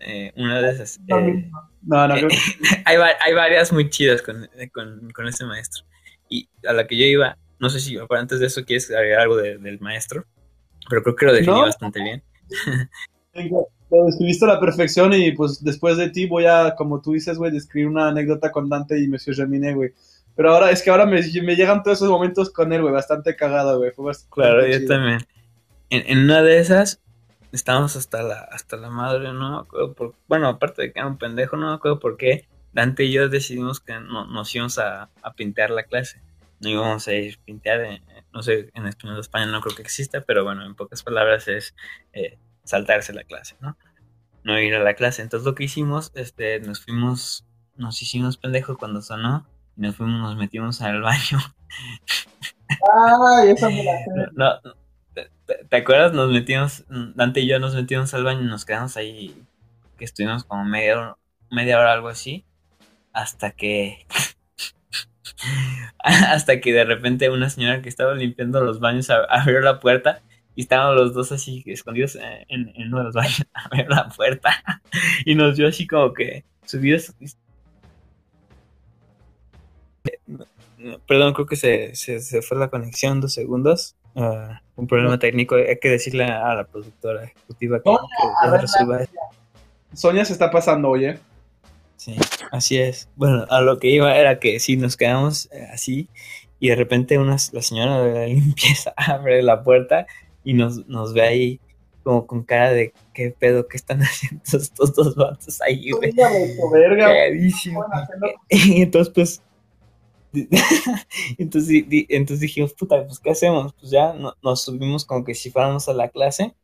Speaker 2: Eh, una de esas.
Speaker 1: no,
Speaker 2: eh,
Speaker 1: no, eh,
Speaker 2: hay, hay, varias muy chidas con, con, con, ese maestro. Y a la que yo iba, no sé si antes de eso quieres agregar algo del maestro, pero creo que lo definí bastante bien.
Speaker 1: Lo describiste a la perfección y pues después de ti voy a, como tú dices, güey, describir una anécdota con Dante y Monsieur Gemine, güey. Pero ahora, es que ahora me, me, llegan todos esos momentos con él, güey, bastante cagado, güey.
Speaker 2: claro, yo también. En, en, una de esas, estábamos hasta la, hasta la madre, no me acuerdo por, bueno, aparte de que era un pendejo, no me acuerdo por qué, Dante y yo decidimos que no, nos íbamos a, a pintar la clase. No íbamos a ir a pintar, no sé, en español de España no creo que exista, pero bueno, en pocas palabras es eh, saltarse la clase, ¿no? No ir a la clase. Entonces lo que hicimos, este, nos fuimos, nos hicimos pendejos cuando sonó, y nos fuimos, nos metimos al baño.
Speaker 1: Ay, esa me la
Speaker 2: no, ¿te, acuerdas? Nos metimos, Dante y yo nos metimos al baño y nos quedamos ahí, que estuvimos como media hora, media hora algo así, hasta que hasta que de repente una señora que estaba limpiando los baños abrió la puerta y estábamos los dos así escondidos en, uno de los baños, abrió la puerta y nos vio así como que subidos. Perdón, creo que se, se, fue la conexión dos segundos. Ah, un problema técnico. Hay que decirle a la productora ejecutiva que,
Speaker 1: Sonia se está pasando, oye.
Speaker 2: Sí, así es. Bueno, a lo que iba era que si nos quedamos eh, así y de repente una, la señora de la limpieza abre la puerta y nos, nos ve ahí como con cara de qué pedo que están haciendo estos dos vatos ahí, güey. Y entonces, pues, entonces, entonces dijimos, puta, pues, ¿qué hacemos? Pues ya nos subimos como que si fuéramos a la clase,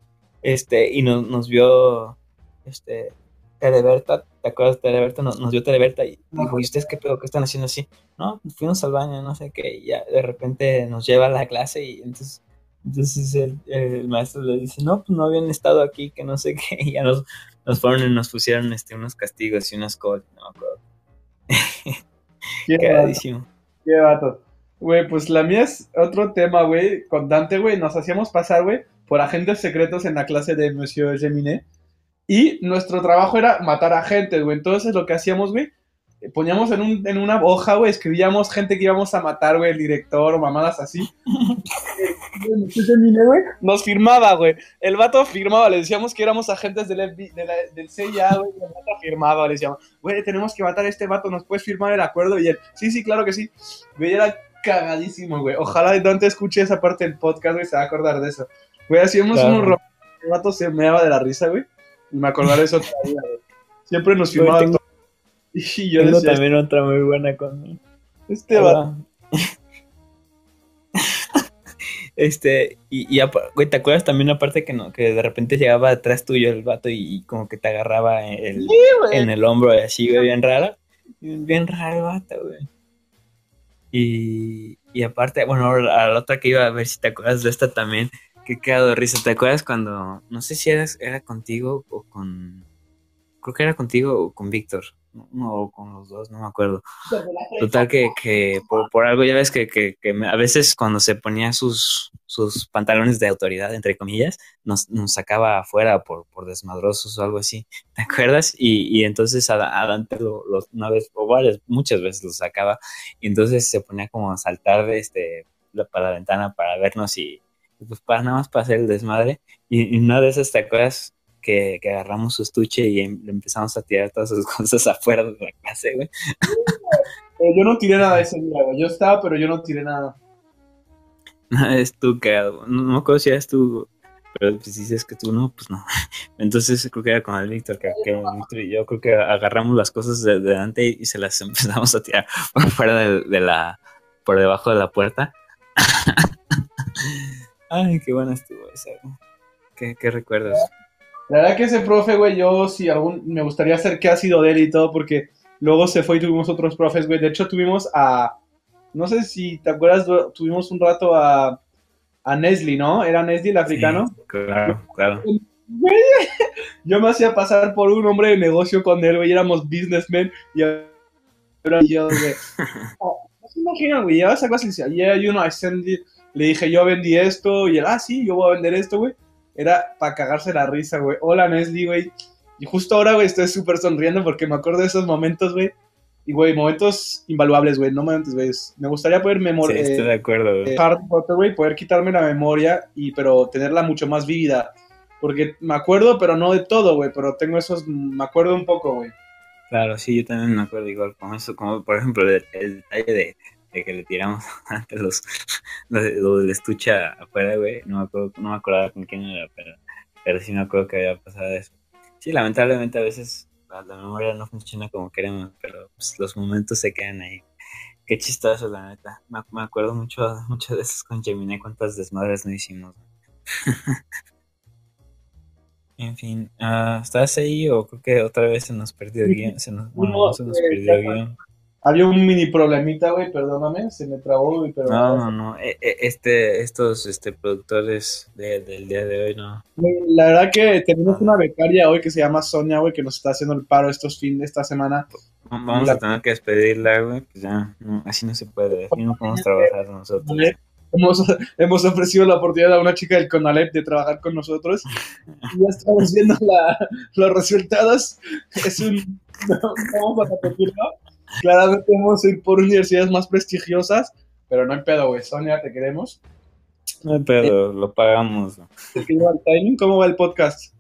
Speaker 2: este, y nos, nos vio, este, Teleberta, ¿te acuerdas de Teleberta? Nos, nos vio Teleberta y dijo, ¿y ustedes qué pedo? ¿Qué están haciendo así? No, fuimos al baño, no sé qué, y ya de repente nos lleva a la clase y entonces, entonces el, maestro le dice, no, pues no habían estado aquí, que no sé qué, y ya nos, nos fueron y nos pusieron este, unos castigos y unas cosas, no me acuerdo.
Speaker 1: Qué Qué vato. Güey, pues la mía es otro tema, güey, con Dante, güey, nos hacíamos pasar, güey, por agentes secretos en la clase de Monsieur Geminet y nuestro trabajo era matar a gente, güey. Entonces lo que hacíamos, güey, poníamos en, un, en una hoja, güey, escribíamos gente que íbamos a matar, güey, el director o mamadas así. Nos firmaba, güey. El vato firmaba, le decíamos que éramos agentes del, del CIA, güey, el vato firmaba, le decíamos, güey, tenemos que matar a este vato, ¿nos puedes firmar el acuerdo? Y él, sí, sí, claro que sí. Güey, era cagadísimo, güey. Ojalá Dante escuche esa parte del podcast, güey, se va a acordar de eso. Güey, hacíamos un un el vato se meaba de la risa, güey. Y me acordaré de eso todavía, Siempre nos filmaba
Speaker 2: tengo, Y yo tengo también otra muy buena con
Speaker 1: Este va.
Speaker 2: este, y, y, güey, ¿te acuerdas también aparte que no, que de repente llegaba atrás tuyo el vato y, como que te agarraba el, en el hombro y así, güey, bien raro? Bien raro el vato, güey. Y, y aparte, bueno, a la otra que iba a ver si te acuerdas de esta también, Qué quedado de risa. ¿Te acuerdas cuando, no sé si era, era contigo o con, creo que era contigo o con Víctor, no, o con los dos, no me acuerdo. Total que, que por, algo ya ves que, que, a veces cuando se ponía sus, sus pantalones de autoridad, entre comillas, nos, nos sacaba afuera por, por desmadrosos o algo así, ¿te acuerdas? Y, y entonces a, Dante lo, una vez, o varias, muchas veces lo sacaba, y entonces se ponía como a saltar de este, para la ventana para vernos y pues para nada más para hacer el desmadre. Y, una de esas, ¿te acuerdas? Que, que, agarramos su estuche y em, empezamos a tirar todas sus cosas afuera de la clase, güey.
Speaker 1: yo no tiré nada ese día, güey. Yo estaba, pero yo no tiré nada.
Speaker 2: No, es tú que. No, me acuerdo si eras tú, pero si dices que tú no, pues no. Entonces creo que era con el Víctor, que, que Víctor y yo creo que agarramos las cosas de, delante y se las empezamos a tirar por fuera de, de la. por debajo de la puerta. Ay, qué buena estuvo esa. ¿Qué, qué recuerdas?
Speaker 1: La verdad que ese profe, güey, yo sí algún, me gustaría hacer qué ha sido de él y todo, porque luego se fue y tuvimos otros profes, güey. De hecho, tuvimos a, no sé si te acuerdas, tuvimos un rato a, a Nestle, ¿no? ¿Era Nestle el africano?
Speaker 2: claro, claro.
Speaker 1: yo me hacía pasar por un hombre de negocio con él, güey, éramos businessmen y yo, güey. no se imaginan, güey, cosa y decía, yeah, you know, I send it le dije, yo vendí esto, y él, ah, sí, yo voy a vender esto, güey. Era para cagarse la risa, güey. Hola, Nesli, güey. Y justo ahora, güey, estoy súper sonriendo porque me acuerdo de esos momentos, güey. Y, güey, momentos invaluables, güey, no momentos, güey. Me gustaría poder memoria.
Speaker 2: Sí, estoy de acuerdo, güey.
Speaker 1: Eh, güey, poder quitarme la memoria, y, pero tenerla mucho más vívida. Porque me acuerdo, pero no de todo, güey, pero tengo esos, me acuerdo un poco, güey.
Speaker 2: Claro, sí, yo también me acuerdo igual con eso, como por ejemplo el, el detalle de, de, que le tiramos antes los, lo del estuche afuera, güey, no me acuerdo, no me acordaba con quién era, pero, pero sí me acuerdo que había pasado eso. Sí, lamentablemente a veces la, la memoria no funciona como queremos, pero pues, los momentos se quedan ahí. Qué chistoso, la neta. Me, me acuerdo mucho, muchas veces con Gemini cuántas desmadres no hicimos. En fin, uh, ¿estás ahí o creo que otra vez se nos perdió el guion? Se nos, bueno, no, se nos
Speaker 1: eh,
Speaker 2: perdió el guion.
Speaker 1: Había un mini problemita, güey, perdóname, se me trabó, güey, pero...
Speaker 2: No, no, no, e, e, este, estos este, productores de, del día de hoy, no.
Speaker 1: La verdad que tenemos una becaria hoy que se llama Sonia, güey, que nos está haciendo el paro estos fines, esta semana.
Speaker 2: Vamos a tener que despedirla, güey, pues ya, no, así no se puede, así no podemos trabajar nosotros.
Speaker 1: Hemos, hemos, ofrecido la oportunidad a una chica del CONALEP de trabajar con nosotros. Y ya estamos viendo la, los resultados. Es un. No, vamos a repetirlo. Claramente vamos a ir por universidades más prestigiosas, pero no hay pedo, güey. Sonia, te queremos.
Speaker 2: No hay pedo, eh, lo pagamos.
Speaker 1: ¿Cómo va el podcast?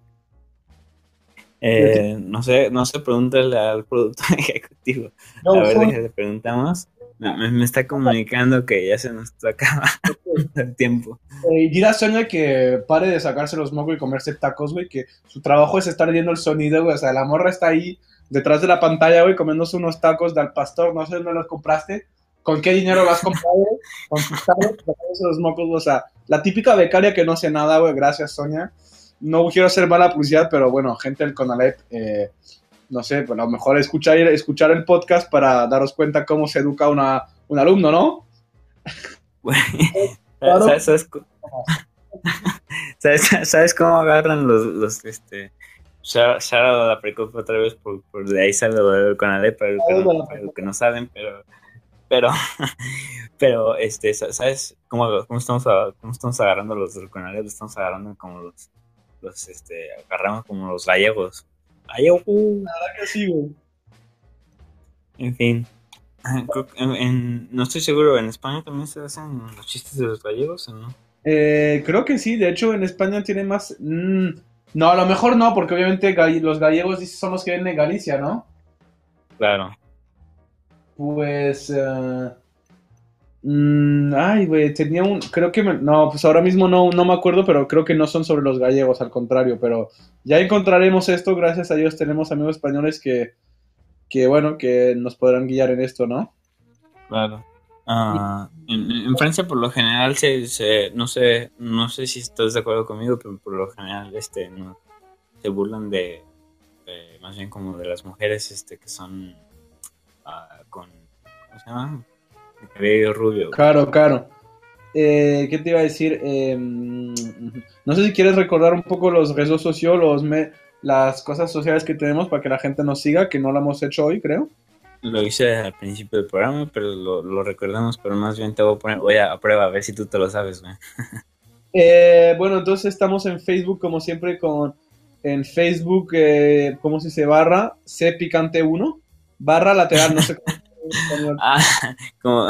Speaker 2: Eh, no sé, no sé, pregúntale al productor ejecutivo. No, a ver, son... le preguntamos. Me, me, está comunicando que ya se nos acaba el tiempo.
Speaker 1: Eh, a Sonia que pare de sacarse los mocos y comerse tacos, güey, que su trabajo es estar viendo el sonido, güey. O sea, la morra está ahí detrás de la pantalla, güey, comiéndose unos tacos del pastor. No sé dónde los compraste. ¿Con qué dinero los has comprado? Con tus tacos, los mocos, o sea, la típica becaria que no hace nada, güey. Gracias, Sonia. No quiero hacer mala publicidad, pero bueno, gente del Conalep, eh, no sé, pues a lo mejor escuchar, escuchar el podcast para daros cuenta cómo se educa una, un alumno, ¿no?
Speaker 2: claro. ¿Sabes, sabes, ¿Sabes, ¿Sabes, cómo agarran los, los este, shout a la precopa otra vez por, por de ahí sale del Conalep, para, para, para los que no saben, pero pero pero este sabes cómo, cómo estamos cómo estamos agarrando los del Conalep estamos agarrando como los los este agarramos como los gallegos.
Speaker 1: La verdad que sí güey.
Speaker 2: En fin en, en, no estoy seguro en España también se hacen los chistes de los gallegos o no
Speaker 1: eh, creo que sí de hecho en España tiene más mmm, no a lo mejor no porque obviamente los gallegos son los que vienen de Galicia no
Speaker 2: claro
Speaker 1: pues. Uh, mmm, ay, güey, tenía un. Creo que. Me, no, pues ahora mismo no, no me acuerdo, pero creo que no son sobre los gallegos, al contrario. Pero ya encontraremos esto, gracias a Dios tenemos amigos españoles que. Que bueno, que nos podrán guiar en esto, ¿no?
Speaker 2: Claro. Uh, en, en, Francia por lo general se, se, no sé no sé si estás de acuerdo conmigo pero por lo general este no se burlan de, de más bien como de las mujeres este que son uh, con, ¿cómo se llama? El cabello rubio.
Speaker 1: Claro, claro. Eh, ¿Qué te iba a decir? Eh, no sé si quieres recordar un poco los redes sociales, me, las cosas sociales que tenemos para que la gente nos siga, que no lo hemos hecho hoy, creo.
Speaker 2: Lo hice al principio del programa, pero lo, lo recordamos, pero más bien te voy a poner, voy a, a prueba, a ver si tú te lo sabes, güey.
Speaker 1: Eh, bueno, entonces estamos en Facebook, como siempre, con en Facebook, eh, ¿cómo se dice? Barra C Picante 1 barra lateral, no sé cómo.
Speaker 2: ah, como.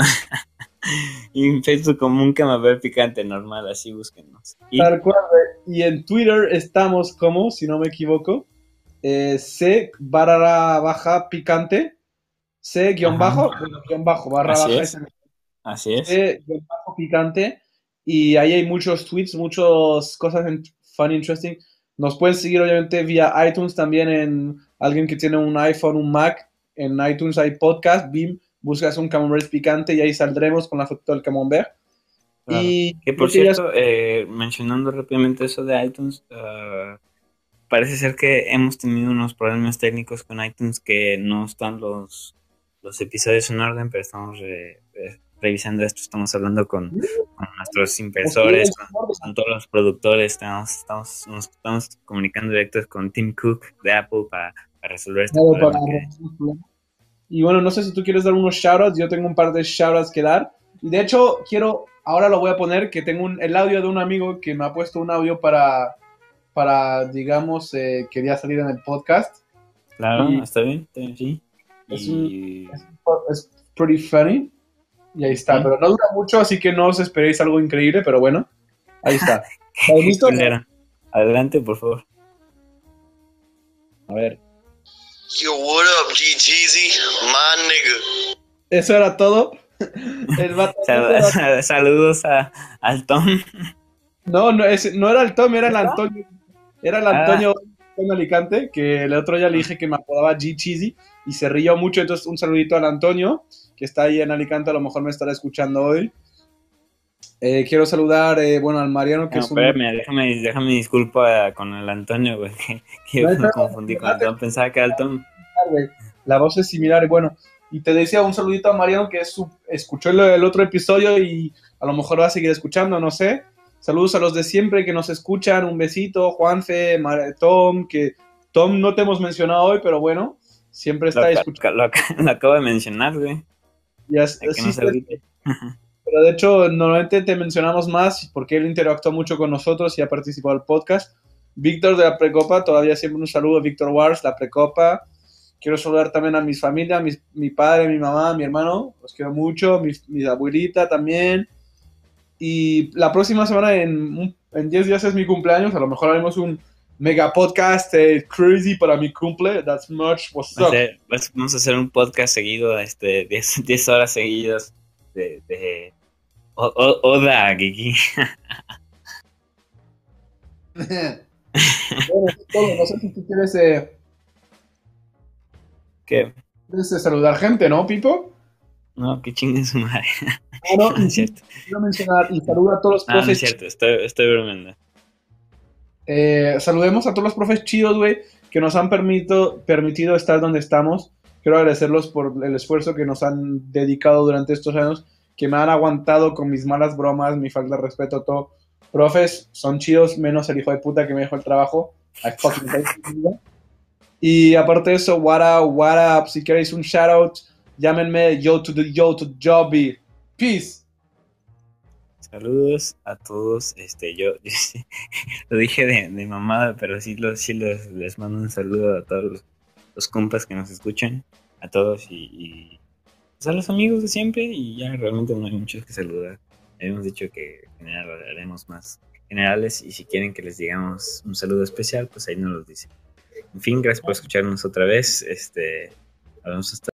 Speaker 2: y en Facebook como un camabel picante normal, así búsquenos.
Speaker 1: Y... Tal cual, y en Twitter estamos como, si no me equivoco, eh, C barra baja picante, C guion bajo, guion bajo, barra
Speaker 2: así
Speaker 1: baja.
Speaker 2: Es. Así es.
Speaker 1: C guion bajo picante. Y ahí hay muchos tweets, muchas cosas en fun, interesting. Nos pueden seguir obviamente vía iTunes también en alguien que tiene un iPhone, un Mac en iTunes hay podcast, BIM, buscas un camembert picante y ahí saldremos con la foto del camembert.
Speaker 2: Claro. Y que por cierto, ya... eh, mencionando rápidamente eso de iTunes, uh, parece ser que hemos tenido unos problemas técnicos con iTunes que no están los, los episodios en orden, pero estamos re, re, revisando esto, estamos hablando con, con nuestros inversores, con, con, todos los productores, estamos, estamos, nos estamos comunicando directos con Tim Cook de Apple para resolver este
Speaker 1: claro,
Speaker 2: problema.
Speaker 1: Para... Que... Y bueno, no sé si tú quieres dar unos shoutouts, yo tengo un par de shoutouts que dar. Y de hecho, quiero, ahora lo voy a poner, que tengo un, el audio de un amigo que me ha puesto un audio para, para digamos, eh, quería salir en el podcast.
Speaker 2: Claro, y, está bien, está bien, sí.
Speaker 1: Es, un, es, pretty funny. Y ahí está, pero no dura mucho, así que no os esperéis algo increíble, pero bueno, ahí está.
Speaker 2: listo? Adelante, por favor.
Speaker 1: A ver.
Speaker 3: Yo, what up, G Cheesy? My nigga.
Speaker 1: Eso era todo.
Speaker 2: Saludos a, al Tom.
Speaker 1: No, no, no era el Tom, era el Antonio. Era el Antonio en ah. Alicante, que el otro ya le dije que me apodaba G Cheesy y se rió mucho. Entonces, un saludito al Antonio, que está ahí en Alicante, a lo mejor me estará escuchando hoy. Eh, quiero saludar, eh, bueno, al Mariano, que es un...
Speaker 2: déjame, déjame disculpa con el Antonio, güey, que, me confundí con el Tom, pensaba que era el Tom.
Speaker 1: La voz es similar, bueno, y te decía un saludito a Mariano, que es escuchó el, otro episodio y a lo mejor va a seguir escuchando, no sé. Saludos a los de siempre que nos escuchan, un besito, Juanfe, Tom, que Tom no te hemos mencionado hoy, pero bueno, siempre está
Speaker 2: escuchando. Lo, acabo de mencionar, güey.
Speaker 1: Ya, sí, pero de hecho, normalmente te mencionamos más porque él interactuó mucho con nosotros y ha participado en el podcast. Víctor de la Precopa, todavía siempre un saludo, Víctor Wars, la Precopa. Quiero saludar también a mis familias, mi padre, mi mamá, mi hermano, los quiero mucho, mi, mi abuelita también. Y la próxima semana, en 10 días es mi cumpleaños, a lo mejor haremos un mega podcast eh, crazy para mi cumple. That's much what's up.
Speaker 2: vamos a hacer un podcast seguido, este, 10, horas seguidas de, de Oda Gigi.
Speaker 1: bueno, No sé si tú quieres eh,
Speaker 2: ¿Qué?
Speaker 1: Es saludar gente, ¿no, Pipo?
Speaker 2: No, que chingue su madre.
Speaker 1: No, no, es cierto. Quiero mencionar y saludo a todos los profes.
Speaker 2: No, es cierto, estoy, estoy bromeando.
Speaker 1: Eh, saludemos a todos los profes chidos, güey, que nos han permito, permitido estar donde estamos. Quiero agradecerlos por el esfuerzo que nos han dedicado durante estos años, que me han aguantado con mis malas bromas, mi falta de respeto, todo. Profes, son chidos, menos el hijo de puta que me dejó el trabajo. Y aparte de eso, what up, what up, si queréis un shoutout, llámenme yo to the yo to Jobby. Peace.
Speaker 2: Saludos a todos. Este, yo, lo dije de, de, mamada, pero sí, los, sí les mando un saludo a todos los, compas que nos escuchan, a todos y, pues, a los amigos de siempre. Y ya realmente no hay muchos que saludar. Habíamos dicho que en general haremos más generales y si quieren que les digamos un saludo especial, pues ahí nos lo dicen. En fin, gracias por escucharnos otra vez. Este, vamos hasta